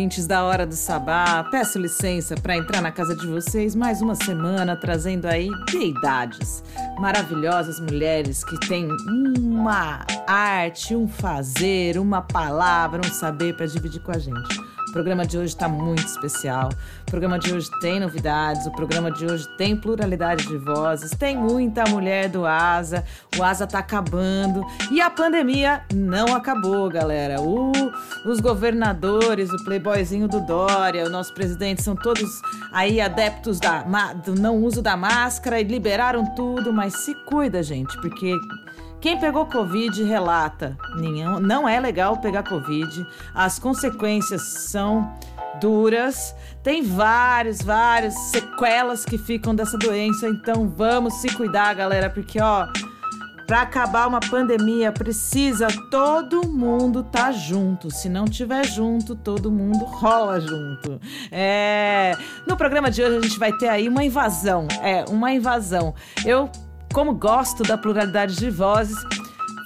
Ouvintes da Hora do Sabá. Peço licença para entrar na casa de vocês mais uma semana trazendo aí deidades, maravilhosas mulheres que têm uma arte, um fazer, uma palavra, um saber para dividir com a gente. O programa de hoje está muito especial. O programa de hoje tem novidades. O programa de hoje tem pluralidade de vozes. Tem muita mulher do Asa. O Asa está acabando. E a pandemia não acabou, galera. Os governadores, o playboyzinho do Dória, o nosso presidente são todos aí adeptos da, do não uso da máscara e liberaram tudo. Mas se cuida, gente, porque quem pegou Covid relata: não é legal pegar Covid, as consequências são duras, tem vários, várias sequelas que ficam dessa doença, então vamos se cuidar, galera, porque ó. Para acabar uma pandemia, precisa todo mundo tá junto. Se não tiver junto, todo mundo rola junto. É, no programa de hoje a gente vai ter aí uma invasão. É, uma invasão. Eu como gosto da pluralidade de vozes,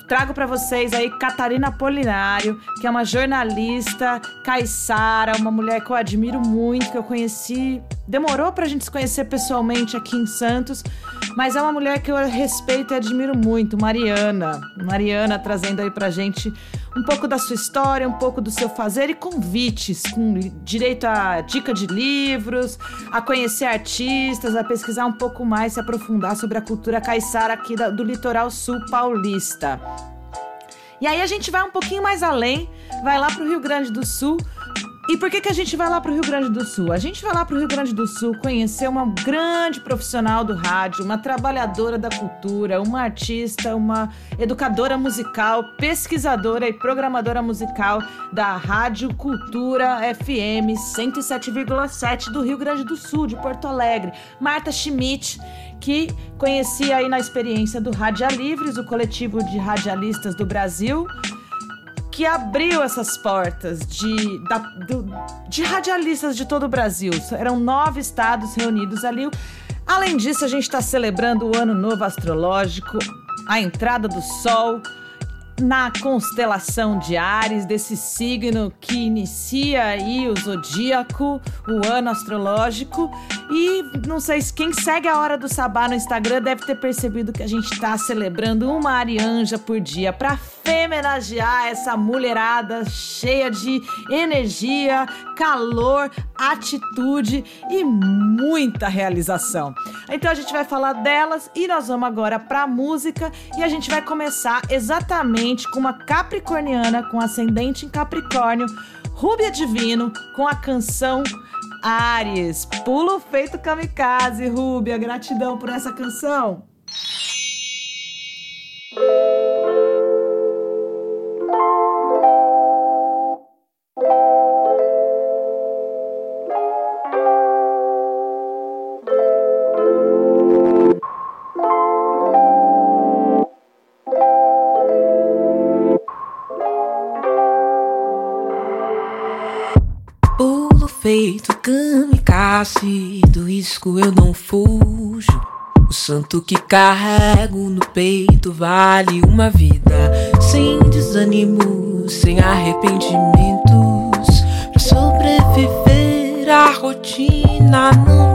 trago para vocês aí Catarina Polinário, que é uma jornalista caiçara, uma mulher que eu admiro muito, que eu conheci. Demorou pra gente se conhecer pessoalmente aqui em Santos, mas é uma mulher que eu respeito e admiro muito, Mariana. Mariana trazendo aí pra gente um pouco da sua história, um pouco do seu fazer e convites, com direito a dica de livros, a conhecer artistas, a pesquisar um pouco mais, se aprofundar sobre a cultura caiçara aqui do litoral sul paulista. E aí a gente vai um pouquinho mais além, vai lá para o Rio Grande do Sul e por que, que a gente vai lá para o Rio Grande do Sul? A gente vai lá para o Rio Grande do Sul conhecer uma grande profissional do rádio, uma trabalhadora da cultura, uma artista, uma educadora musical, pesquisadora e programadora musical da Rádio Cultura FM 107,7 do Rio Grande do Sul, de Porto Alegre. Marta Schmidt, que conhecia aí na experiência do Rádia Livres, o coletivo de radialistas do Brasil que abriu essas portas de, da, do, de radialistas de todo o Brasil. Eram nove estados reunidos ali. Além disso, a gente está celebrando o Ano Novo Astrológico, a entrada do Sol na constelação de Ares, desse signo que inicia aí o zodíaco, o ano astrológico. E não sei se quem segue a Hora do Sabá no Instagram deve ter percebido que a gente está celebrando uma arianja por dia para femenagear essa mulherada cheia de energia, calor, atitude e muita realização. Então a gente vai falar delas e nós vamos agora para música e a gente vai começar exatamente com uma capricorniana com ascendente em Capricórnio, Rúbia Divino, com a canção Ares. Pulo feito kamikaze, Rúbia. Gratidão por essa canção. Feito kamikaze, do risco eu não fujo. O santo que carrego no peito vale uma vida, sem desânimo, sem arrependimentos. Pra sobreviver à rotina, não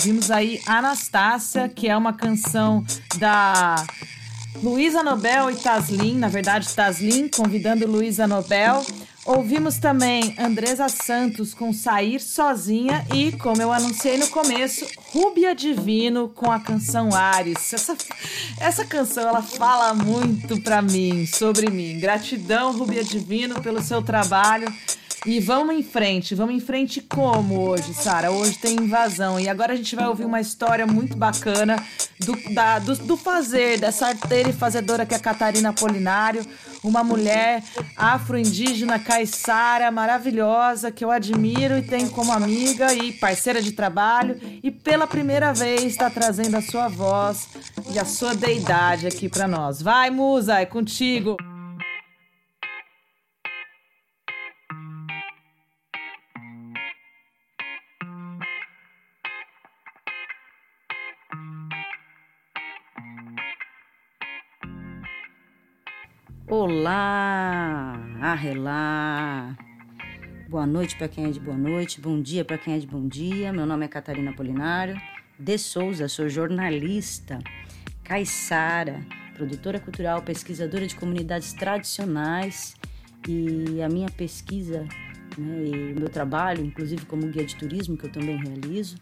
Ouvimos aí Anastácia, que é uma canção da Luísa Nobel e Taslin, na verdade Taslin convidando Luísa Nobel. Ouvimos também Andresa Santos com Sair Sozinha e, como eu anunciei no começo, Rúbia Divino com a canção Ares. Essa, essa canção ela fala muito pra mim, sobre mim. Gratidão, Rúbia Divino, pelo seu trabalho. E vamos em frente, vamos em frente como hoje, Sara? Hoje tem invasão. E agora a gente vai ouvir uma história muito bacana do, da- do, do fazer, dessa arteira e fazedora que é a Catarina Apolinário, uma mulher afro-indígena caiçara maravilhosa que eu admiro e tenho como amiga e parceira de trabalho. E pela primeira vez está trazendo a sua voz e a sua deidade aqui para nós. Vai, musa, é contigo. Olá, arrelá. Boa noite para quem é de boa noite, bom dia para quem é de bom dia. Meu nome é Catarina Polinário de Souza, sou jornalista, caiçara, produtora cultural, pesquisadora de comunidades tradicionais e a minha pesquisa né, e meu trabalho, inclusive como guia de turismo que eu também realizo,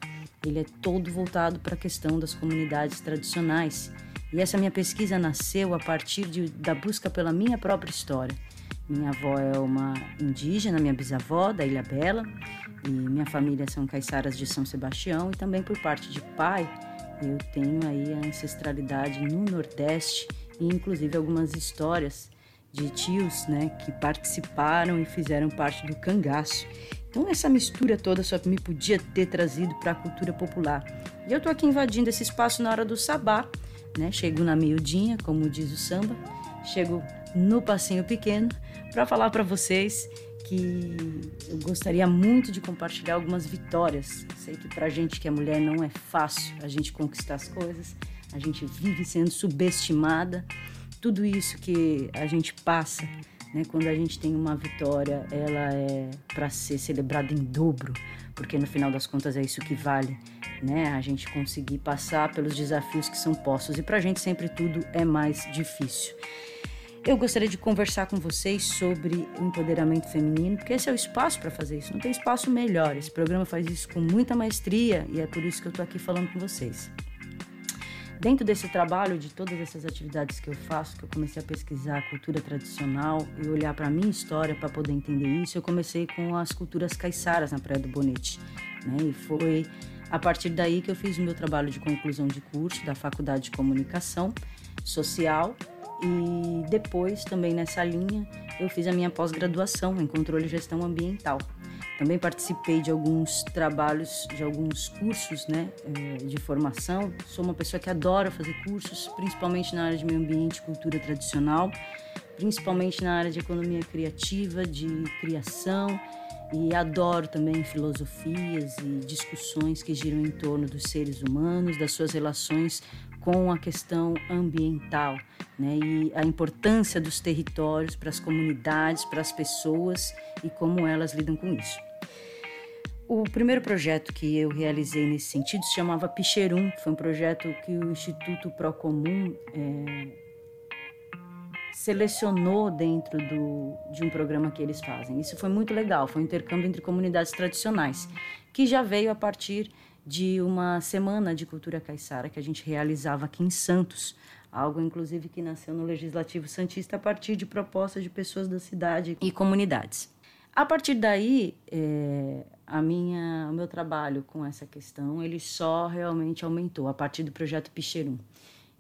ele é todo voltado para a questão das comunidades tradicionais. E essa minha pesquisa nasceu a partir de, da busca pela minha própria história. Minha avó é uma indígena, minha bisavó, da Ilha Bela, e minha família são caiçaras de São Sebastião, e também por parte de pai, eu tenho aí a ancestralidade no Nordeste, e inclusive algumas histórias de tios né, que participaram e fizeram parte do cangaço. Então essa mistura toda só me podia ter trazido para a cultura popular. E eu tô aqui invadindo esse espaço na hora do sabá, né? Chego na miudinha, como diz o samba, chego no passinho pequeno para falar para vocês que eu gostaria muito de compartilhar algumas vitórias. Sei que pra gente que é mulher não é fácil a gente conquistar as coisas, a gente vive sendo subestimada. Tudo isso que a gente passa, né, quando a gente tem uma vitória, ela é para ser celebrada em dobro, porque no final das contas é isso que vale, né? A gente conseguir passar pelos desafios que são postos e pra gente sempre tudo é mais difícil. Eu gostaria de conversar com vocês sobre empoderamento feminino, porque esse é o espaço para fazer isso. Não tem espaço melhor. Esse programa faz isso com muita maestria e é por isso que eu tô aqui falando com vocês. Dentro desse trabalho, de todas essas atividades que eu faço, que eu comecei a pesquisar a cultura tradicional e olhar para a minha história para poder entender isso, eu comecei com as culturas caiçaras na Praia do Bonete. Né? E foi a partir daí que eu fiz o meu trabalho de conclusão de curso da Faculdade de Comunicação Social e depois, também nessa linha, eu fiz a minha pós-graduação em controle e gestão ambiental. Também participei de alguns trabalhos, de alguns cursos né, eh, de formação. Sou uma pessoa que adora fazer cursos, principalmente na área de meio ambiente e cultura tradicional, principalmente na área de economia criativa, de criação e adoro também filosofias e discussões que giram em torno dos seres humanos, das suas relações com a questão ambiental né, e a importância dos territórios para as comunidades, para as pessoas e como elas lidam com isso. O primeiro projeto que eu realizei nesse sentido se chamava Picherum, foi um projeto que o Instituto Procomum é, selecionou dentro do, de um programa que eles fazem. Isso foi muito legal, foi um intercâmbio entre comunidades tradicionais, que já veio a partir de uma semana de cultura caiçara que a gente realizava aqui em Santos, algo inclusive que nasceu no Legislativo Santista a partir de propostas de pessoas da cidade e comunidades. A partir daí, é, a minha, o meu trabalho com essa questão ele só realmente aumentou a partir do projeto Picherum.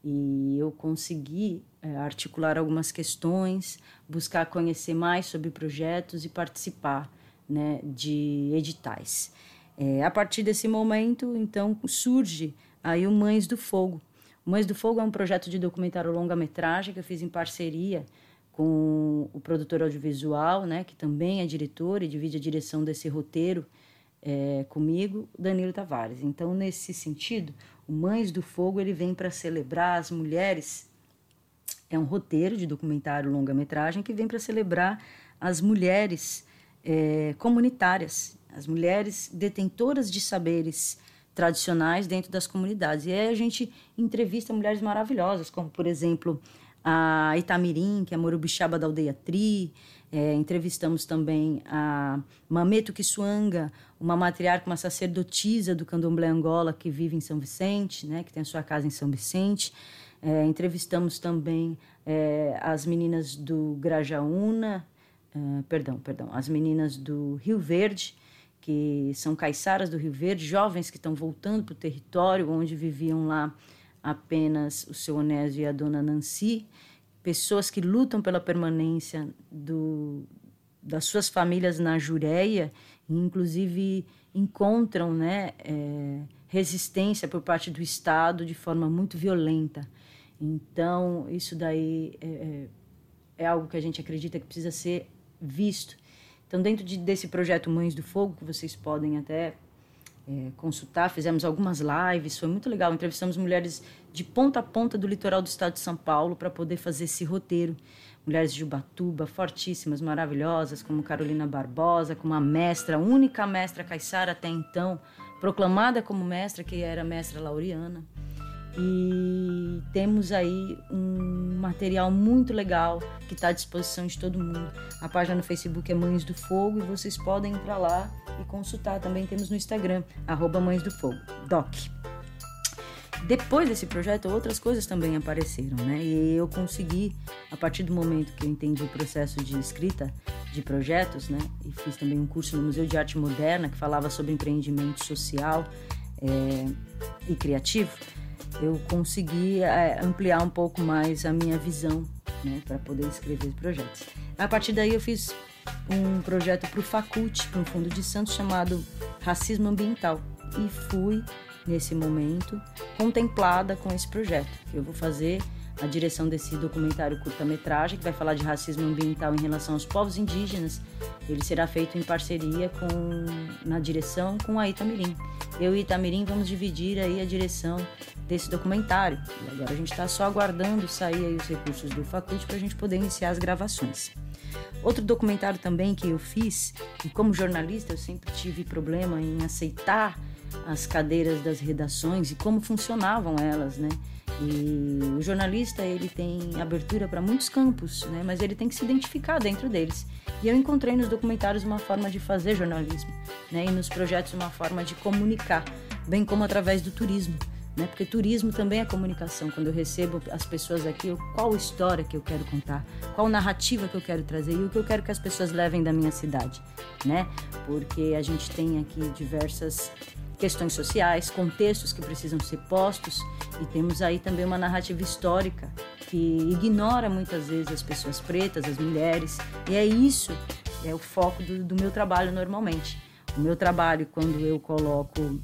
E eu consegui é, articular algumas questões, buscar conhecer mais sobre projetos e participar né, de editais. É, a partir desse momento, então, surge aí o Mães do Fogo. O Mães do Fogo é um projeto de documentário longa-metragem que eu fiz em parceria com o produtor audiovisual, né, que também é diretor e divide a direção desse roteiro é, comigo, Danilo Tavares. Então, nesse sentido, o Mães do Fogo ele vem para celebrar as mulheres. É um roteiro de documentário longa-metragem que vem para celebrar as mulheres é, comunitárias as mulheres detentoras de saberes tradicionais dentro das comunidades. E aí a gente entrevista mulheres maravilhosas, como, por exemplo, a Itamirim, que é Morubixaba da aldeia Tri. É, entrevistamos também a Mameto Kissuanga, uma matriarca, uma sacerdotisa do candomblé Angola, que vive em São Vicente, né, que tem a sua casa em São Vicente. É, entrevistamos também é, as meninas do Grajaúna, é, perdão, perdão, as meninas do Rio Verde, que são caiçaras do Rio Verde, jovens que estão voltando para o território onde viviam lá apenas o seu Onésio e a dona Nancy, pessoas que lutam pela permanência do, das suas famílias na Jureia, inclusive encontram né, é, resistência por parte do Estado de forma muito violenta. Então, isso daí é, é, é algo que a gente acredita que precisa ser visto então, dentro de, desse projeto Mães do Fogo, que vocês podem até é, consultar, fizemos algumas lives, foi muito legal. Entrevistamos mulheres de ponta a ponta do litoral do estado de São Paulo para poder fazer esse roteiro. Mulheres de Ubatuba, fortíssimas, maravilhosas, como Carolina Barbosa, como a mestra, a única mestra caiçara até então, proclamada como mestra, que era a mestra Laureana. E temos aí um material muito legal que está à disposição de todo mundo. A página no Facebook é Mães do Fogo e vocês podem entrar lá e consultar. Também temos no Instagram, arroba Mães do Fogo, doc. Depois desse projeto, outras coisas também apareceram, né? E eu consegui, a partir do momento que eu entendi o processo de escrita de projetos, né? E fiz também um curso no Museu de Arte Moderna que falava sobre empreendimento social é, e criativo eu consegui é, ampliar um pouco mais a minha visão né, para poder escrever projetos. A partir daí eu fiz um projeto para o Facult, para um fundo de Santos chamado Racismo Ambiental e fui nesse momento contemplada com esse projeto que eu vou fazer a direção desse documentário curta-metragem que vai falar de racismo ambiental em relação aos povos indígenas. Ele será feito em parceria com na direção com a Itamirim. Eu e Itamirim vamos dividir aí a direção desse documentário. E agora a gente está só aguardando sair aí os recursos do Faculte para a gente poder iniciar as gravações. Outro documentário também que eu fiz, e como jornalista eu sempre tive problema em aceitar as cadeiras das redações e como funcionavam elas, né? E o jornalista ele tem abertura para muitos campos, né? Mas ele tem que se identificar dentro deles. E eu encontrei nos documentários uma forma de fazer jornalismo, né? E nos projetos uma forma de comunicar, bem como através do turismo. Né? Porque turismo também é comunicação. Quando eu recebo as pessoas aqui, qual história que eu quero contar, qual narrativa que eu quero trazer e o que eu quero que as pessoas levem da minha cidade, né? Porque a gente tem aqui diversas questões sociais, contextos que precisam ser postos e temos aí também uma narrativa histórica que ignora muitas vezes as pessoas pretas, as mulheres, e é isso é o foco do, do meu trabalho normalmente. O meu trabalho, quando eu coloco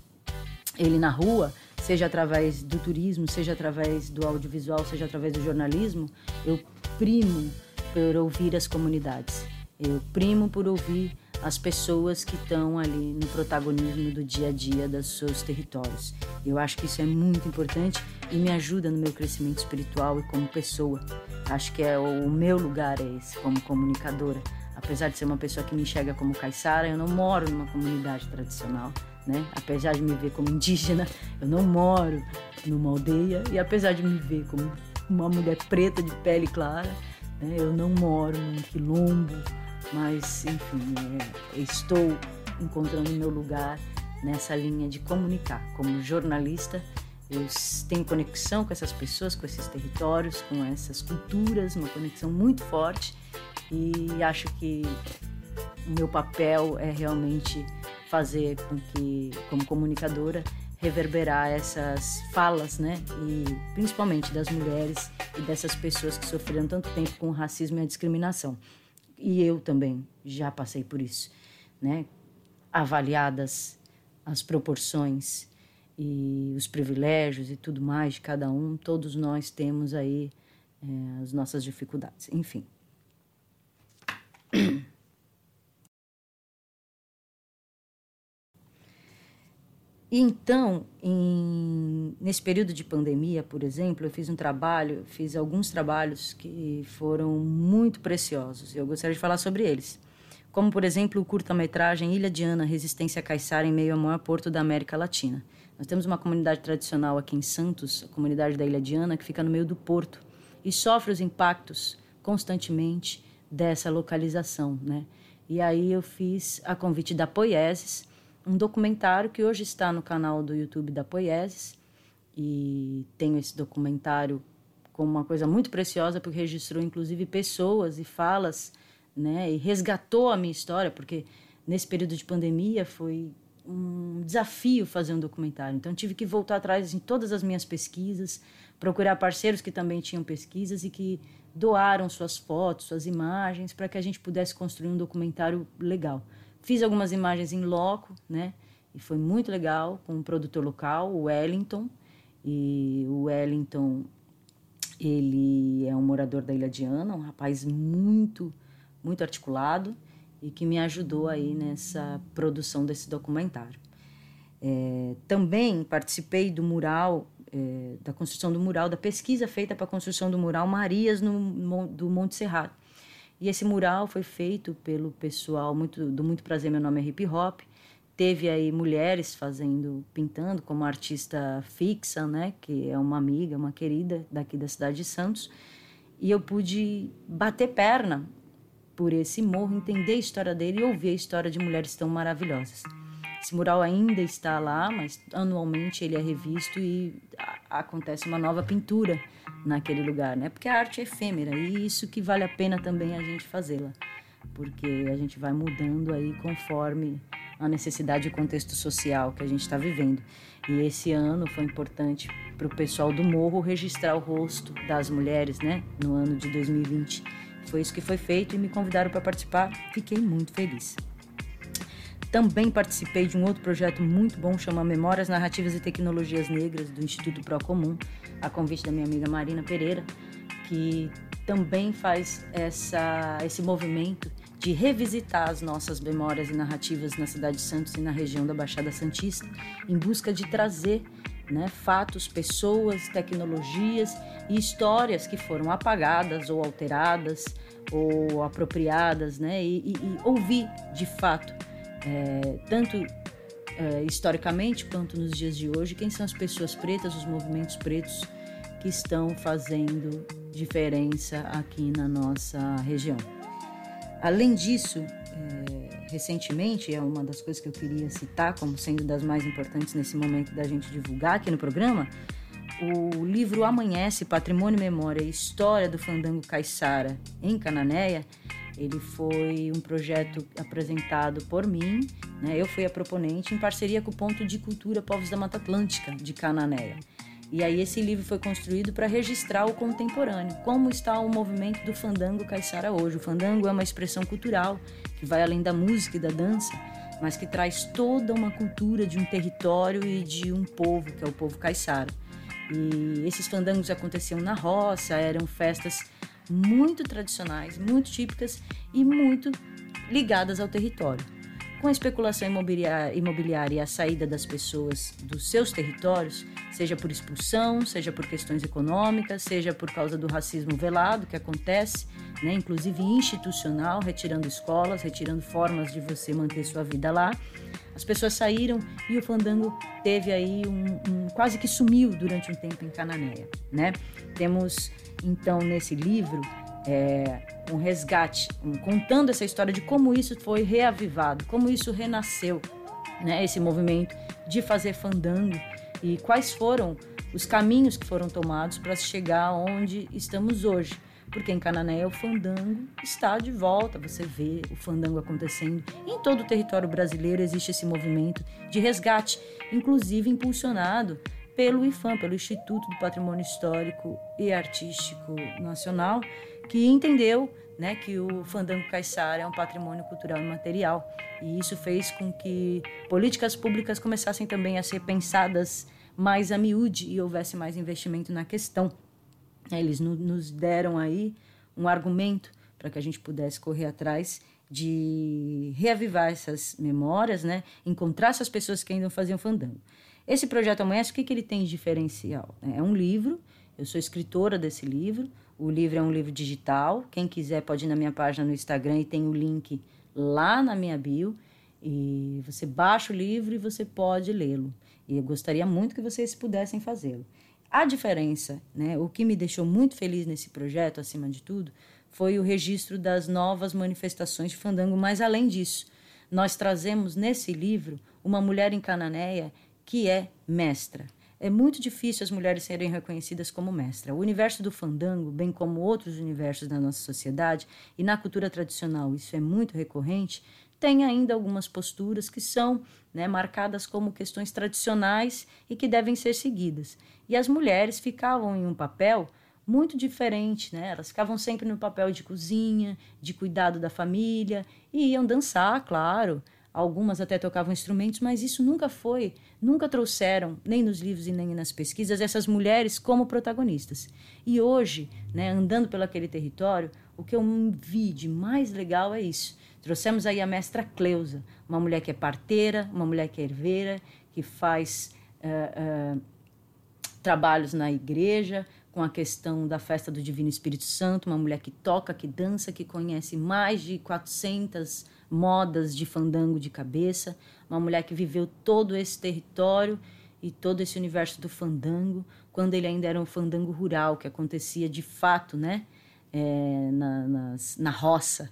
ele na rua, seja através do turismo, seja através do audiovisual, seja através do jornalismo, eu primo por ouvir as comunidades. Eu primo por ouvir as pessoas que estão ali no protagonismo do dia a dia dos seus territórios. Eu acho que isso é muito importante e me ajuda no meu crescimento espiritual e como pessoa. Acho que é o meu lugar é esse como comunicadora. Apesar de ser uma pessoa que me enxerga como caiçara, eu não moro numa comunidade tradicional. Né? Apesar de me ver como indígena, eu não moro numa aldeia e apesar de me ver como uma mulher preta de pele clara, né? eu não moro num quilombo, mas enfim, é, estou encontrando meu lugar nessa linha de comunicar. Como jornalista, eu tenho conexão com essas pessoas, com esses territórios, com essas culturas, uma conexão muito forte e acho que o meu papel é realmente fazer com que, como comunicadora, reverberar essas falas, né? E principalmente das mulheres e dessas pessoas que sofreram tanto tempo com o racismo e a discriminação e eu também já passei por isso, né? Avaliadas as proporções e os privilégios e tudo mais de cada um, todos nós temos aí é, as nossas dificuldades. Enfim. E então, em, nesse período de pandemia, por exemplo, eu fiz um trabalho, fiz alguns trabalhos que foram muito preciosos. Eu gostaria de falar sobre eles. Como, por exemplo, o curta-metragem Ilha de Ana, Resistência Caiçara em meio ao maior porto da América Latina. Nós temos uma comunidade tradicional aqui em Santos, a comunidade da Ilha de Ana, que fica no meio do porto e sofre os impactos constantemente dessa localização, né? E aí eu fiz a convite da Poieses, um documentário que hoje está no canal do YouTube da Poieses e tenho esse documentário como uma coisa muito preciosa porque registrou inclusive pessoas e falas, né, e resgatou a minha história porque nesse período de pandemia foi um desafio fazer um documentário. Então tive que voltar atrás em todas as minhas pesquisas, procurar parceiros que também tinham pesquisas e que doaram suas fotos, suas imagens para que a gente pudesse construir um documentário legal. Fiz algumas imagens em loco, né? E foi muito legal com um produtor local, o Wellington. E o Wellington, ele é um morador da Ilha de Ana, um rapaz muito, muito articulado e que me ajudou aí nessa produção desse documentário. É, também participei do mural, é, da construção do mural, da pesquisa feita para a construção do mural Marias no, do Monte Serrado. E esse mural foi feito pelo pessoal muito, do Muito Prazer, meu nome é Hip Hop. Teve aí mulheres fazendo, pintando, como artista Fixa, né, que é uma amiga, uma querida daqui da cidade de Santos. E eu pude bater perna por esse morro, entender a história dele e ouvir a história de mulheres tão maravilhosas. Esse mural ainda está lá, mas anualmente ele é revisto e acontece uma nova pintura naquele lugar, né? Porque a arte é efêmera e isso que vale a pena também a gente fazê-la, porque a gente vai mudando aí conforme a necessidade e o contexto social que a gente está vivendo. E esse ano foi importante para o pessoal do Morro registrar o rosto das mulheres, né? No ano de 2020. Foi isso que foi feito e me convidaram para participar. Fiquei muito feliz. Também participei de um outro projeto muito bom, chama Memórias Narrativas e Tecnologias Negras, do Instituto Procomum, a convite da minha amiga Marina Pereira, que também faz essa, esse movimento de revisitar as nossas memórias e narrativas na cidade de Santos e na região da Baixada Santista, em busca de trazer né, fatos, pessoas, tecnologias e histórias que foram apagadas ou alteradas ou apropriadas, né, e, e, e ouvir de fato é, tanto é, historicamente quanto nos dias de hoje, quem são as pessoas pretas, os movimentos pretos que estão fazendo diferença aqui na nossa região. Além disso, é, recentemente, é uma das coisas que eu queria citar como sendo das mais importantes nesse momento da gente divulgar aqui no programa, o livro Amanhece, Patrimônio, Memória e História do Fandango Caiçara em Cananéia, ele foi um projeto apresentado por mim, né? eu fui a proponente, em parceria com o Ponto de Cultura Povos da Mata Atlântica, de Cananéia. E aí esse livro foi construído para registrar o contemporâneo, como está o movimento do fandango caiçara hoje. O fandango é uma expressão cultural que vai além da música e da dança, mas que traz toda uma cultura de um território e de um povo, que é o povo caiçara. E esses fandangos aconteciam na roça, eram festas muito tradicionais, muito típicas e muito ligadas ao território. com a especulação imobiliária, e a saída das pessoas dos seus territórios, seja por expulsão, seja por questões econômicas, seja por causa do racismo velado que acontece, né, inclusive institucional, retirando escolas, retirando formas de você manter sua vida lá. As pessoas saíram e o fandango teve aí um, um quase que sumiu durante um tempo em Cananéia, né? Temos então nesse livro é, um resgate, um, contando essa história de como isso foi reavivado, como isso renasceu, né, esse movimento de fazer fandango e quais foram os caminhos que foram tomados para chegar onde estamos hoje. Porque em Canané o fandango está de volta, você vê o fandango acontecendo. Em todo o território brasileiro existe esse movimento de resgate, inclusive impulsionado pelo IFAM, pelo Instituto do Patrimônio Histórico e Artístico Nacional, que entendeu né, que o fandango caiçara é um patrimônio cultural imaterial. E isso fez com que políticas públicas começassem também a ser pensadas mais a miúde e houvesse mais investimento na questão. Eles nos deram aí um argumento para que a gente pudesse correr atrás de reavivar essas memórias, né? encontrar essas pessoas que ainda faziam fandango. Esse projeto Amanhece, o que, que ele tem de diferencial? É um livro, eu sou escritora desse livro, o livro é um livro digital. Quem quiser pode ir na minha página no Instagram e tem o link lá na minha bio. E você baixa o livro e você pode lê-lo. E eu gostaria muito que vocês pudessem fazê-lo. A diferença, né, o que me deixou muito feliz nesse projeto, acima de tudo, foi o registro das novas manifestações de fandango. Mas além disso, nós trazemos nesse livro uma mulher em Cananéia que é mestra. É muito difícil as mulheres serem reconhecidas como mestra. O universo do fandango, bem como outros universos da nossa sociedade e na cultura tradicional, isso é muito recorrente, tem ainda algumas posturas que são né, marcadas como questões tradicionais e que devem ser seguidas. E as mulheres ficavam em um papel muito diferente, né? Elas ficavam sempre no papel de cozinha, de cuidado da família e iam dançar, claro, Algumas até tocavam instrumentos, mas isso nunca foi, nunca trouxeram, nem nos livros e nem nas pesquisas, essas mulheres como protagonistas. E hoje, né, andando pelo aquele território, o que eu vi de mais legal é isso. Trouxemos aí a mestra Cleusa, uma mulher que é parteira, uma mulher que é herveira, que faz uh, uh, trabalhos na igreja, com a questão da festa do Divino Espírito Santo, uma mulher que toca, que dança, que conhece mais de 400 modas de fandango de cabeça, uma mulher que viveu todo esse território e todo esse universo do fandango, quando ele ainda era um fandango rural, que acontecia de fato, né, é, na, nas, na roça,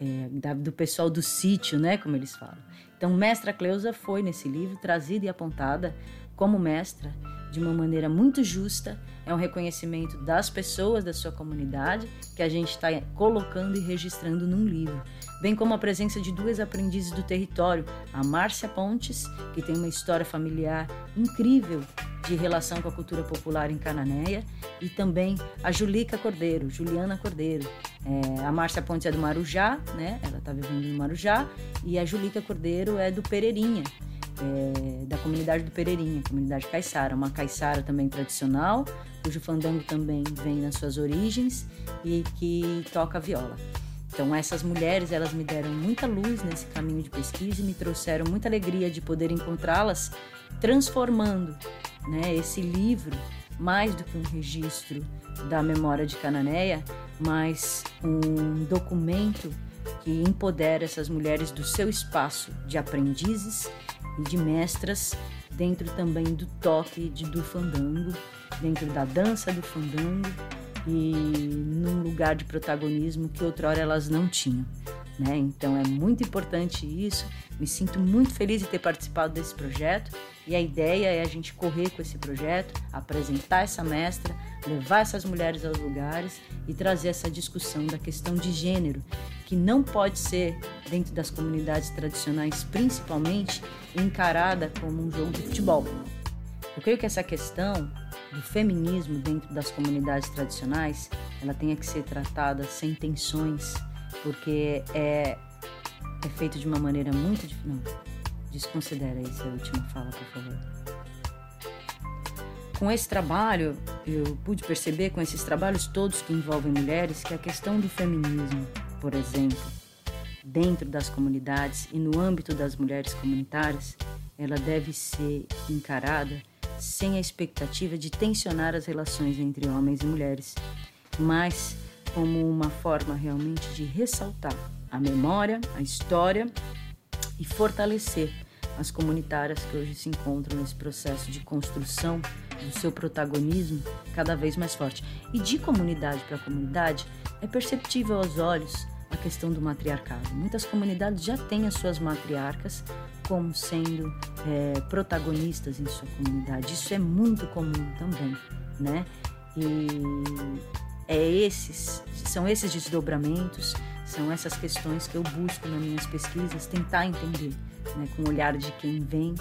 é, da, do pessoal do sítio, né, como eles falam. Então, Mestra Cleusa foi nesse livro trazida e apontada como mestra de uma maneira muito justa. É um reconhecimento das pessoas da sua comunidade que a gente está colocando e registrando num livro bem como a presença de duas aprendizes do território, a Márcia Pontes, que tem uma história familiar incrível de relação com a cultura popular em Cananéia, e também a Julica Cordeiro, Juliana Cordeiro. É, a Márcia Pontes é do Marujá, né? Ela está vivendo no Marujá, e a Julica Cordeiro é do Pereirinha, é, da comunidade do Pereirinha, comunidade caiçara, uma caiçara também tradicional, cujo fandango também vem nas suas origens e que toca viola. Então essas mulheres, elas me deram muita luz nesse caminho de pesquisa e me trouxeram muita alegria de poder encontrá-las transformando, né, esse livro mais do que um registro da memória de Cananéia, mas um documento que empodera essas mulheres do seu espaço de aprendizes e de mestras dentro também do toque de, do fandango, dentro da dança do fandango e num lugar de protagonismo que outrora elas não tinham. Né? Então é muito importante isso. Me sinto muito feliz de ter participado desse projeto e a ideia é a gente correr com esse projeto, apresentar essa mestra, levar essas mulheres aos lugares e trazer essa discussão da questão de gênero, que não pode ser, dentro das comunidades tradicionais principalmente, encarada como um jogo de futebol. Eu creio que essa questão do feminismo dentro das comunidades tradicionais, ela tenha que ser tratada sem tensões, porque é, é feito de uma maneira muito. Não, desconsidera essa última fala, por favor. Com esse trabalho, eu pude perceber, com esses trabalhos todos que envolvem mulheres, que a questão do feminismo, por exemplo, dentro das comunidades e no âmbito das mulheres comunitárias, ela deve ser encarada sem a expectativa de tensionar as relações entre homens e mulheres, mas como uma forma realmente de ressaltar a memória, a história e fortalecer as comunitárias que hoje se encontram nesse processo de construção do seu protagonismo cada vez mais forte. E de comunidade para comunidade, é perceptível aos olhos a questão do matriarcado. Muitas comunidades já têm as suas matriarcas como sendo é, protagonistas em sua comunidade. Isso é muito comum também, né? E é esses, são esses desdobramentos, são essas questões que eu busco nas minhas pesquisas tentar entender, né, com o olhar de quem vem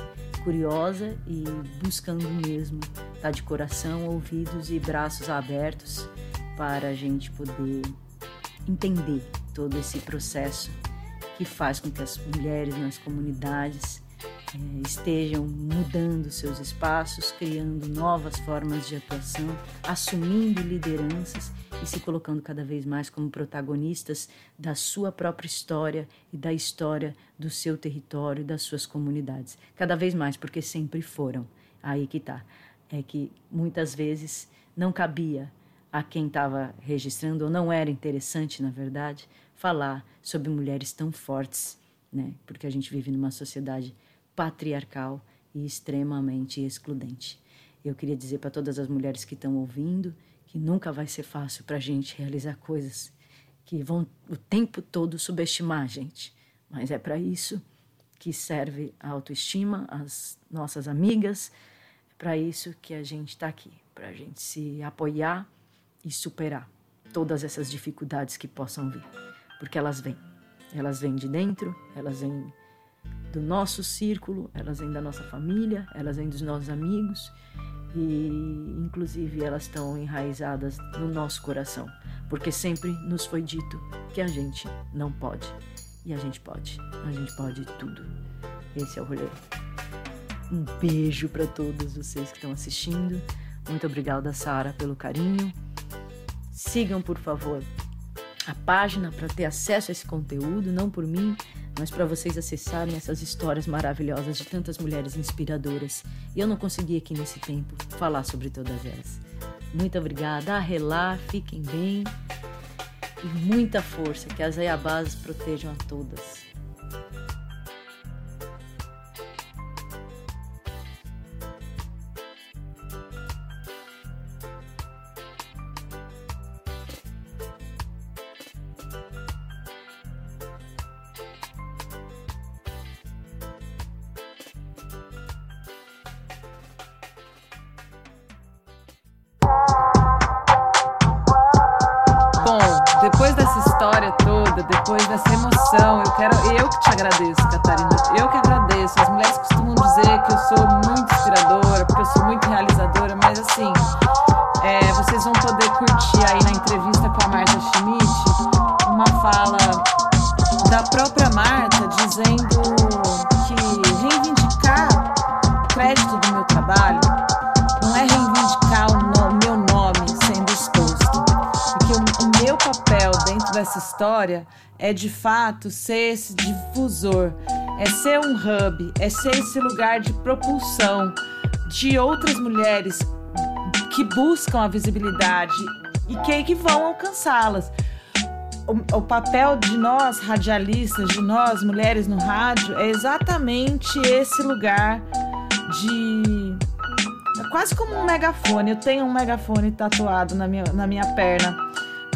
curiosa e buscando mesmo estar tá de coração, ouvidos e braços abertos para a gente poder entender todo esse processo que faz com que as mulheres nas comunidades é, estejam mudando seus espaços, criando novas formas de atuação, assumindo lideranças e se colocando cada vez mais como protagonistas da sua própria história e da história do seu território e das suas comunidades. Cada vez mais, porque sempre foram. Aí que tá. É que muitas vezes não cabia a quem estava registrando, ou não era interessante, na verdade, falar sobre mulheres tão fortes, né? Porque a gente vive numa sociedade patriarcal e extremamente excludente. Eu queria dizer para todas as mulheres que estão ouvindo que nunca vai ser fácil para a gente realizar coisas que vão o tempo todo subestimar a gente. Mas é para isso que serve a autoestima, as nossas amigas, é para isso que a gente está aqui, para a gente se apoiar e superar todas essas dificuldades que possam vir, porque elas vêm. Elas vêm de dentro, elas vêm do nosso círculo, elas vêm da nossa família, elas vêm dos nossos amigos e, inclusive, elas estão enraizadas no nosso coração, porque sempre nos foi dito que a gente não pode e a gente pode, a gente pode tudo. Esse é o rolê. Um beijo para todos vocês que estão assistindo. Muito obrigada, Sara, pelo carinho. Sigam, por favor, a página para ter acesso a esse conteúdo, não por mim, mas para vocês acessarem essas histórias maravilhosas de tantas mulheres inspiradoras. E eu não consegui aqui nesse tempo falar sobre todas elas. Muito obrigada, arrelar, fiquem bem e muita força, que as Ayabás protejam a todas. É de fato ser esse difusor, é ser um hub, é ser esse lugar de propulsão de outras mulheres que buscam a visibilidade e que, que vão alcançá-las. O, o, papel de nós radialistas, de nós mulheres no rádio, é exatamente esse lugar de. É quase como um megafone. Eu tenho um megafone tatuado na minha, na minha perna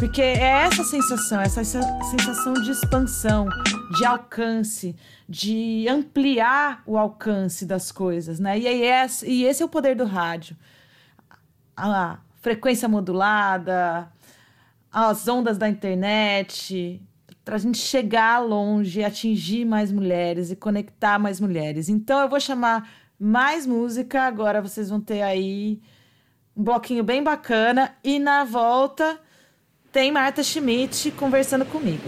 porque é essa sensação, essa sensação de expansão, de alcance, de ampliar o alcance das coisas, né? E, é, e esse é o poder do rádio. A frequência modulada, as ondas da internet, para a gente chegar longe, atingir mais mulheres e conectar mais mulheres. Então eu vou chamar mais música. Agora vocês vão ter aí um bloquinho bem bacana e na volta tem Marta Schmidt conversando comigo.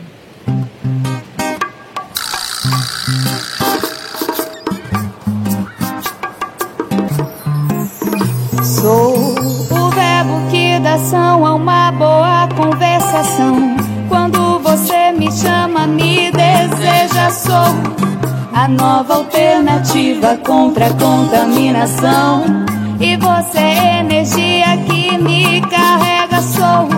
Sou o verbo que dá ação a uma boa conversação. Quando você me chama, me deseja, sou a nova alternativa contra a contaminação. E você é energia que me carrega, sou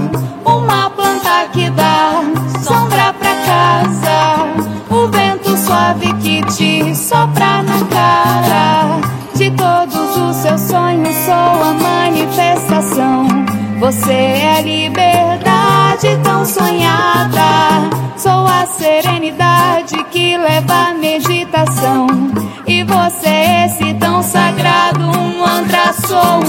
que dá sombra pra casa, o vento suave que te sopra na cara. De todos os seus sonhos sou a manifestação. Você é liberdade tão sonhada. Sou a serenidade que leva a meditação. E você é esse tão sagrado um mantra sou.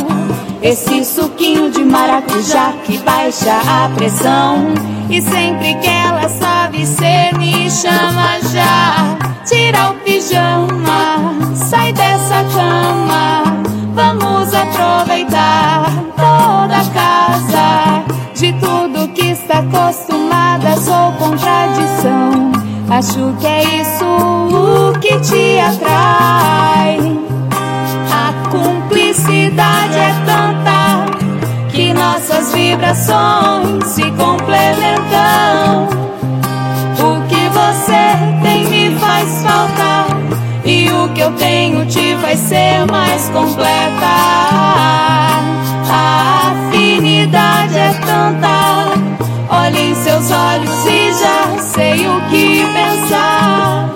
Esse suquinho de maracujá que baixa a pressão. E sempre que ela sabe ser, me chama já. Tira o pijama, sai dessa cama. Vamos aproveitar toda a casa. De tudo que está acostumada, sou contradição. Acho que é isso o que te atrai. A cumplicidade é tanta que nossas vibrações se complementam. O que você que eu tenho te faz ser mais completa. A afinidade é tanta. Olhe em seus olhos e já sei o que pensar.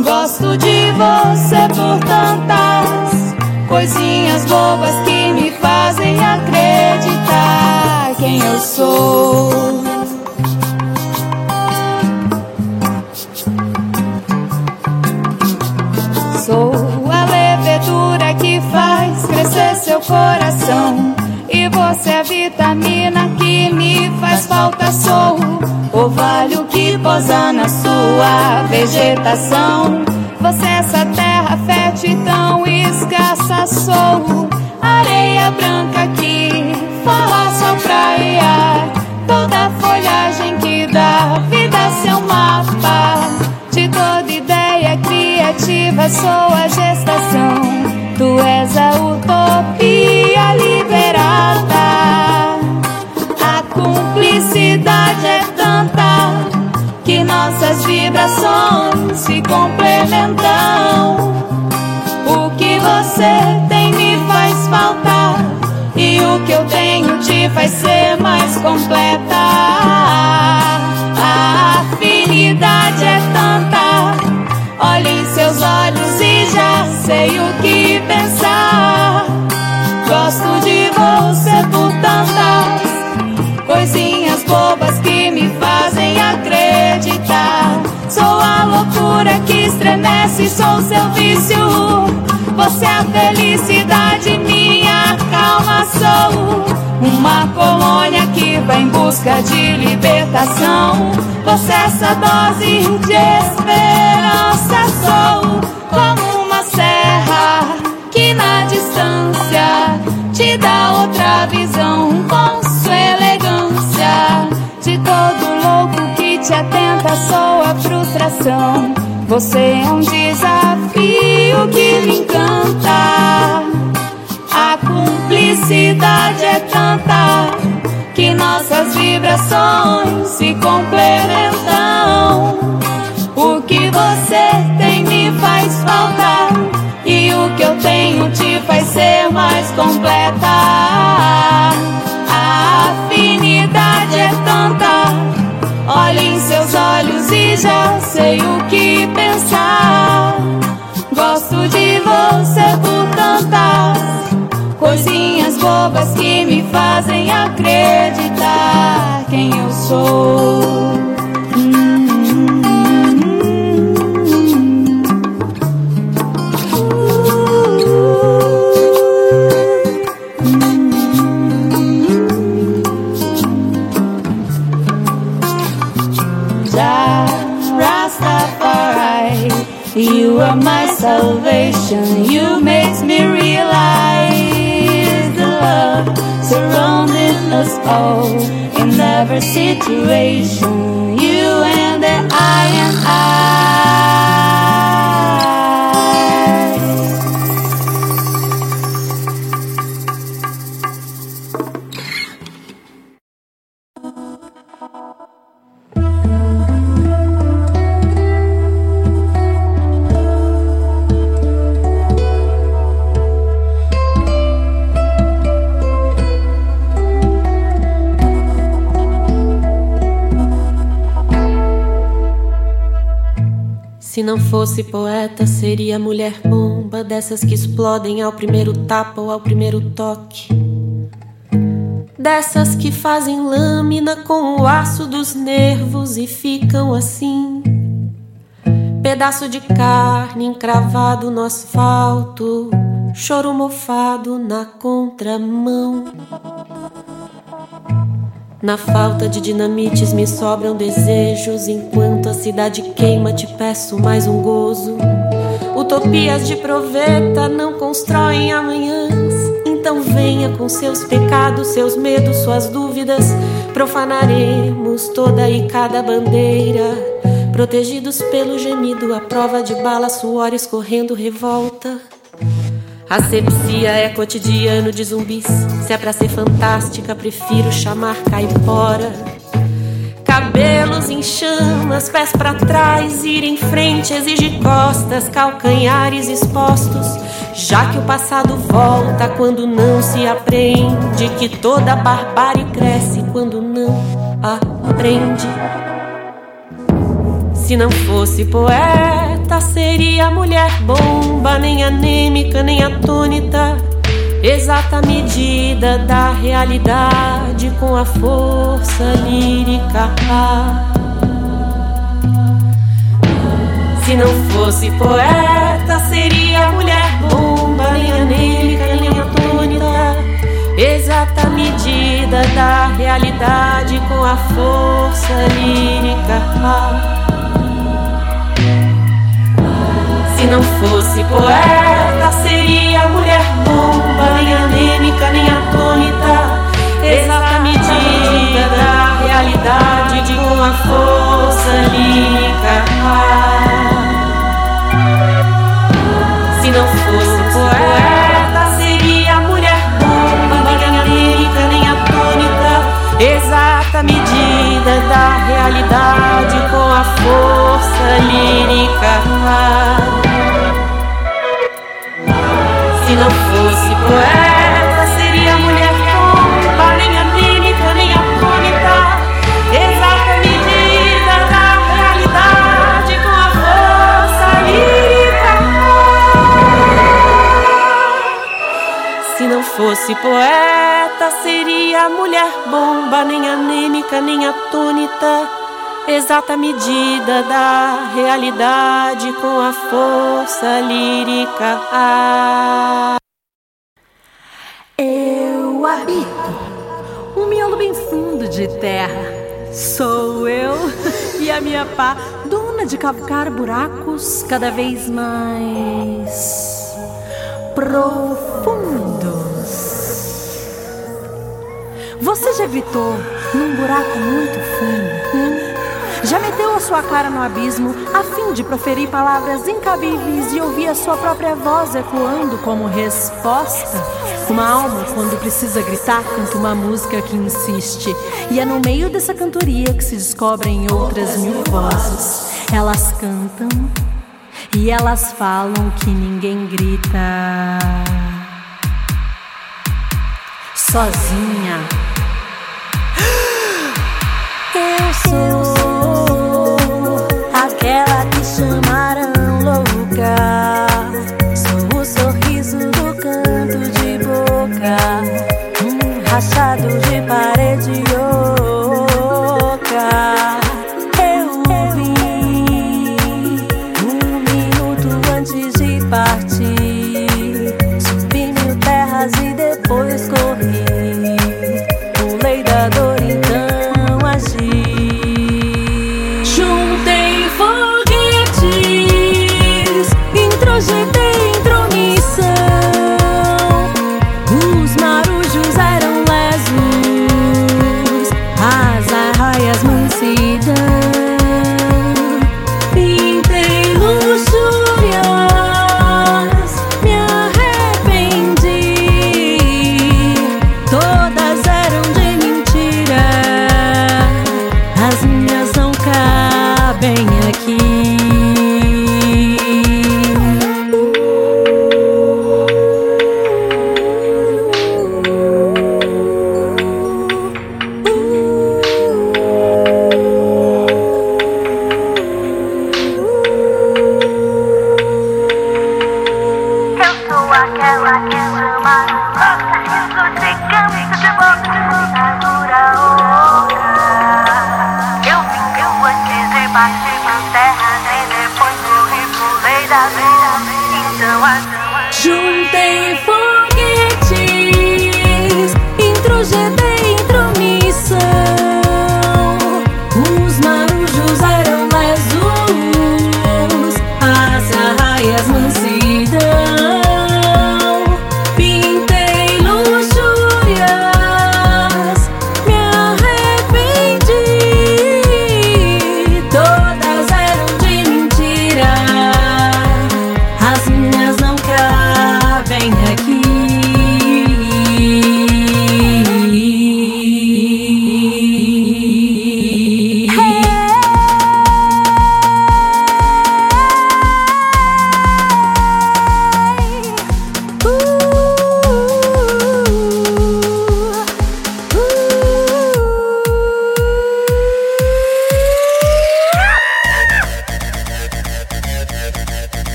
Gosto de você por tantas coisinhas bobas que me fazem acreditar quem eu. Sou seu coração. E você é a vitamina que me faz falta. Sou o orvalho que posa na sua vegetação. Você é essa terra fértil tão escassa. Sou areia branca que fala só praia. Toda folhagem que dá vida a seu mapa. De toda ideia criativa sou a gestação. Tu és a utopia liberada. A cumplicidade é tanta que nossas vibrações se complementam. O que você tem me faz falta e o que eu tenho te faz ser mais completa. A afinidade é tanta. Olhe em seus olhos e já sei o que pensar. Gosto de você por tantas coisinhas bobas que me fazem acreditar. Sou a loucura que estremece, sou seu vício. Você é a felicidade, minha calma sou. Uma colônia que vai em busca de libertação. Você é essa dose de esperança sou. Sou a frustração. Você é um desafio que me encanta. A cumplicidade é tanta que nossas vibrações se complementam. O que você tem me faz falta quem eu sou. Jah Rastafari, you are my salvation. You makes me realize the love surrounding us all every situation. You and the I and I. fosse poeta, seria mulher bomba, dessas que explodem ao primeiro tapa ou ao primeiro toque. Dessas que fazem lâmina com o aço dos nervos e ficam assim. Pedaço de carne encravado no asfalto, choro mofado na contramão. Na falta de dinamites me sobram desejos. Enquanto a cidade queima, te peço mais um gozo. Utopias de proveta não constroem amanhãs. Então venha com seus pecados, seus medos, suas dúvidas. Profanaremos toda e cada bandeira. Protegidos pelo gemido, a prova de bala, suor escorrendo revolta. Asepsia é cotidiano de zumbis. Se é pra ser fantástica, prefiro chamar caipora. Cabelos em chamas, pés para trás, ir em frente exige costas, calcanhares expostos. Já que o passado volta quando não se aprende, que toda barbárie cresce quando não aprende. Se não fosse poeta, seria mulher bomba, nem anêmica, nem atônita. Exata medida da realidade com a força lírica. Se não fosse poeta, seria mulher bomba, nem anêmica, nem atônita. Exata medida da realidade com a força lírica. Se não fosse poeta, seria mulher bomba, nem anêmica, nem atônita. Exata medida da realidade de com a força lírica. Se não fosse poeta, Exata medida da realidade com a força lírica. Se não fosse poeta, seria mulher bomba, nem anêmica, nem atônita. Exata medida da realidade com a força lírica. Se não fosse poeta, seria mulher bomba, nem anêmica, nem atônita exata medida da realidade com a força lírica. Eu habito um miolo bem fundo de terra. Sou eu e a minha pá, dona de cavucar buracos cada vez mais profundos. Você já gritou num buraco muito fundo? Hum? Já meteu a sua cara no abismo a fim de proferir palavras incabíveis e ouvir a sua própria voz ecoando como resposta? Uma alma, quando precisa gritar, canta uma música que insiste. E é no meio dessa cantoria que se descobrem outras mil vozes. Elas cantam e elas falam que ninguém grita. Sozinha.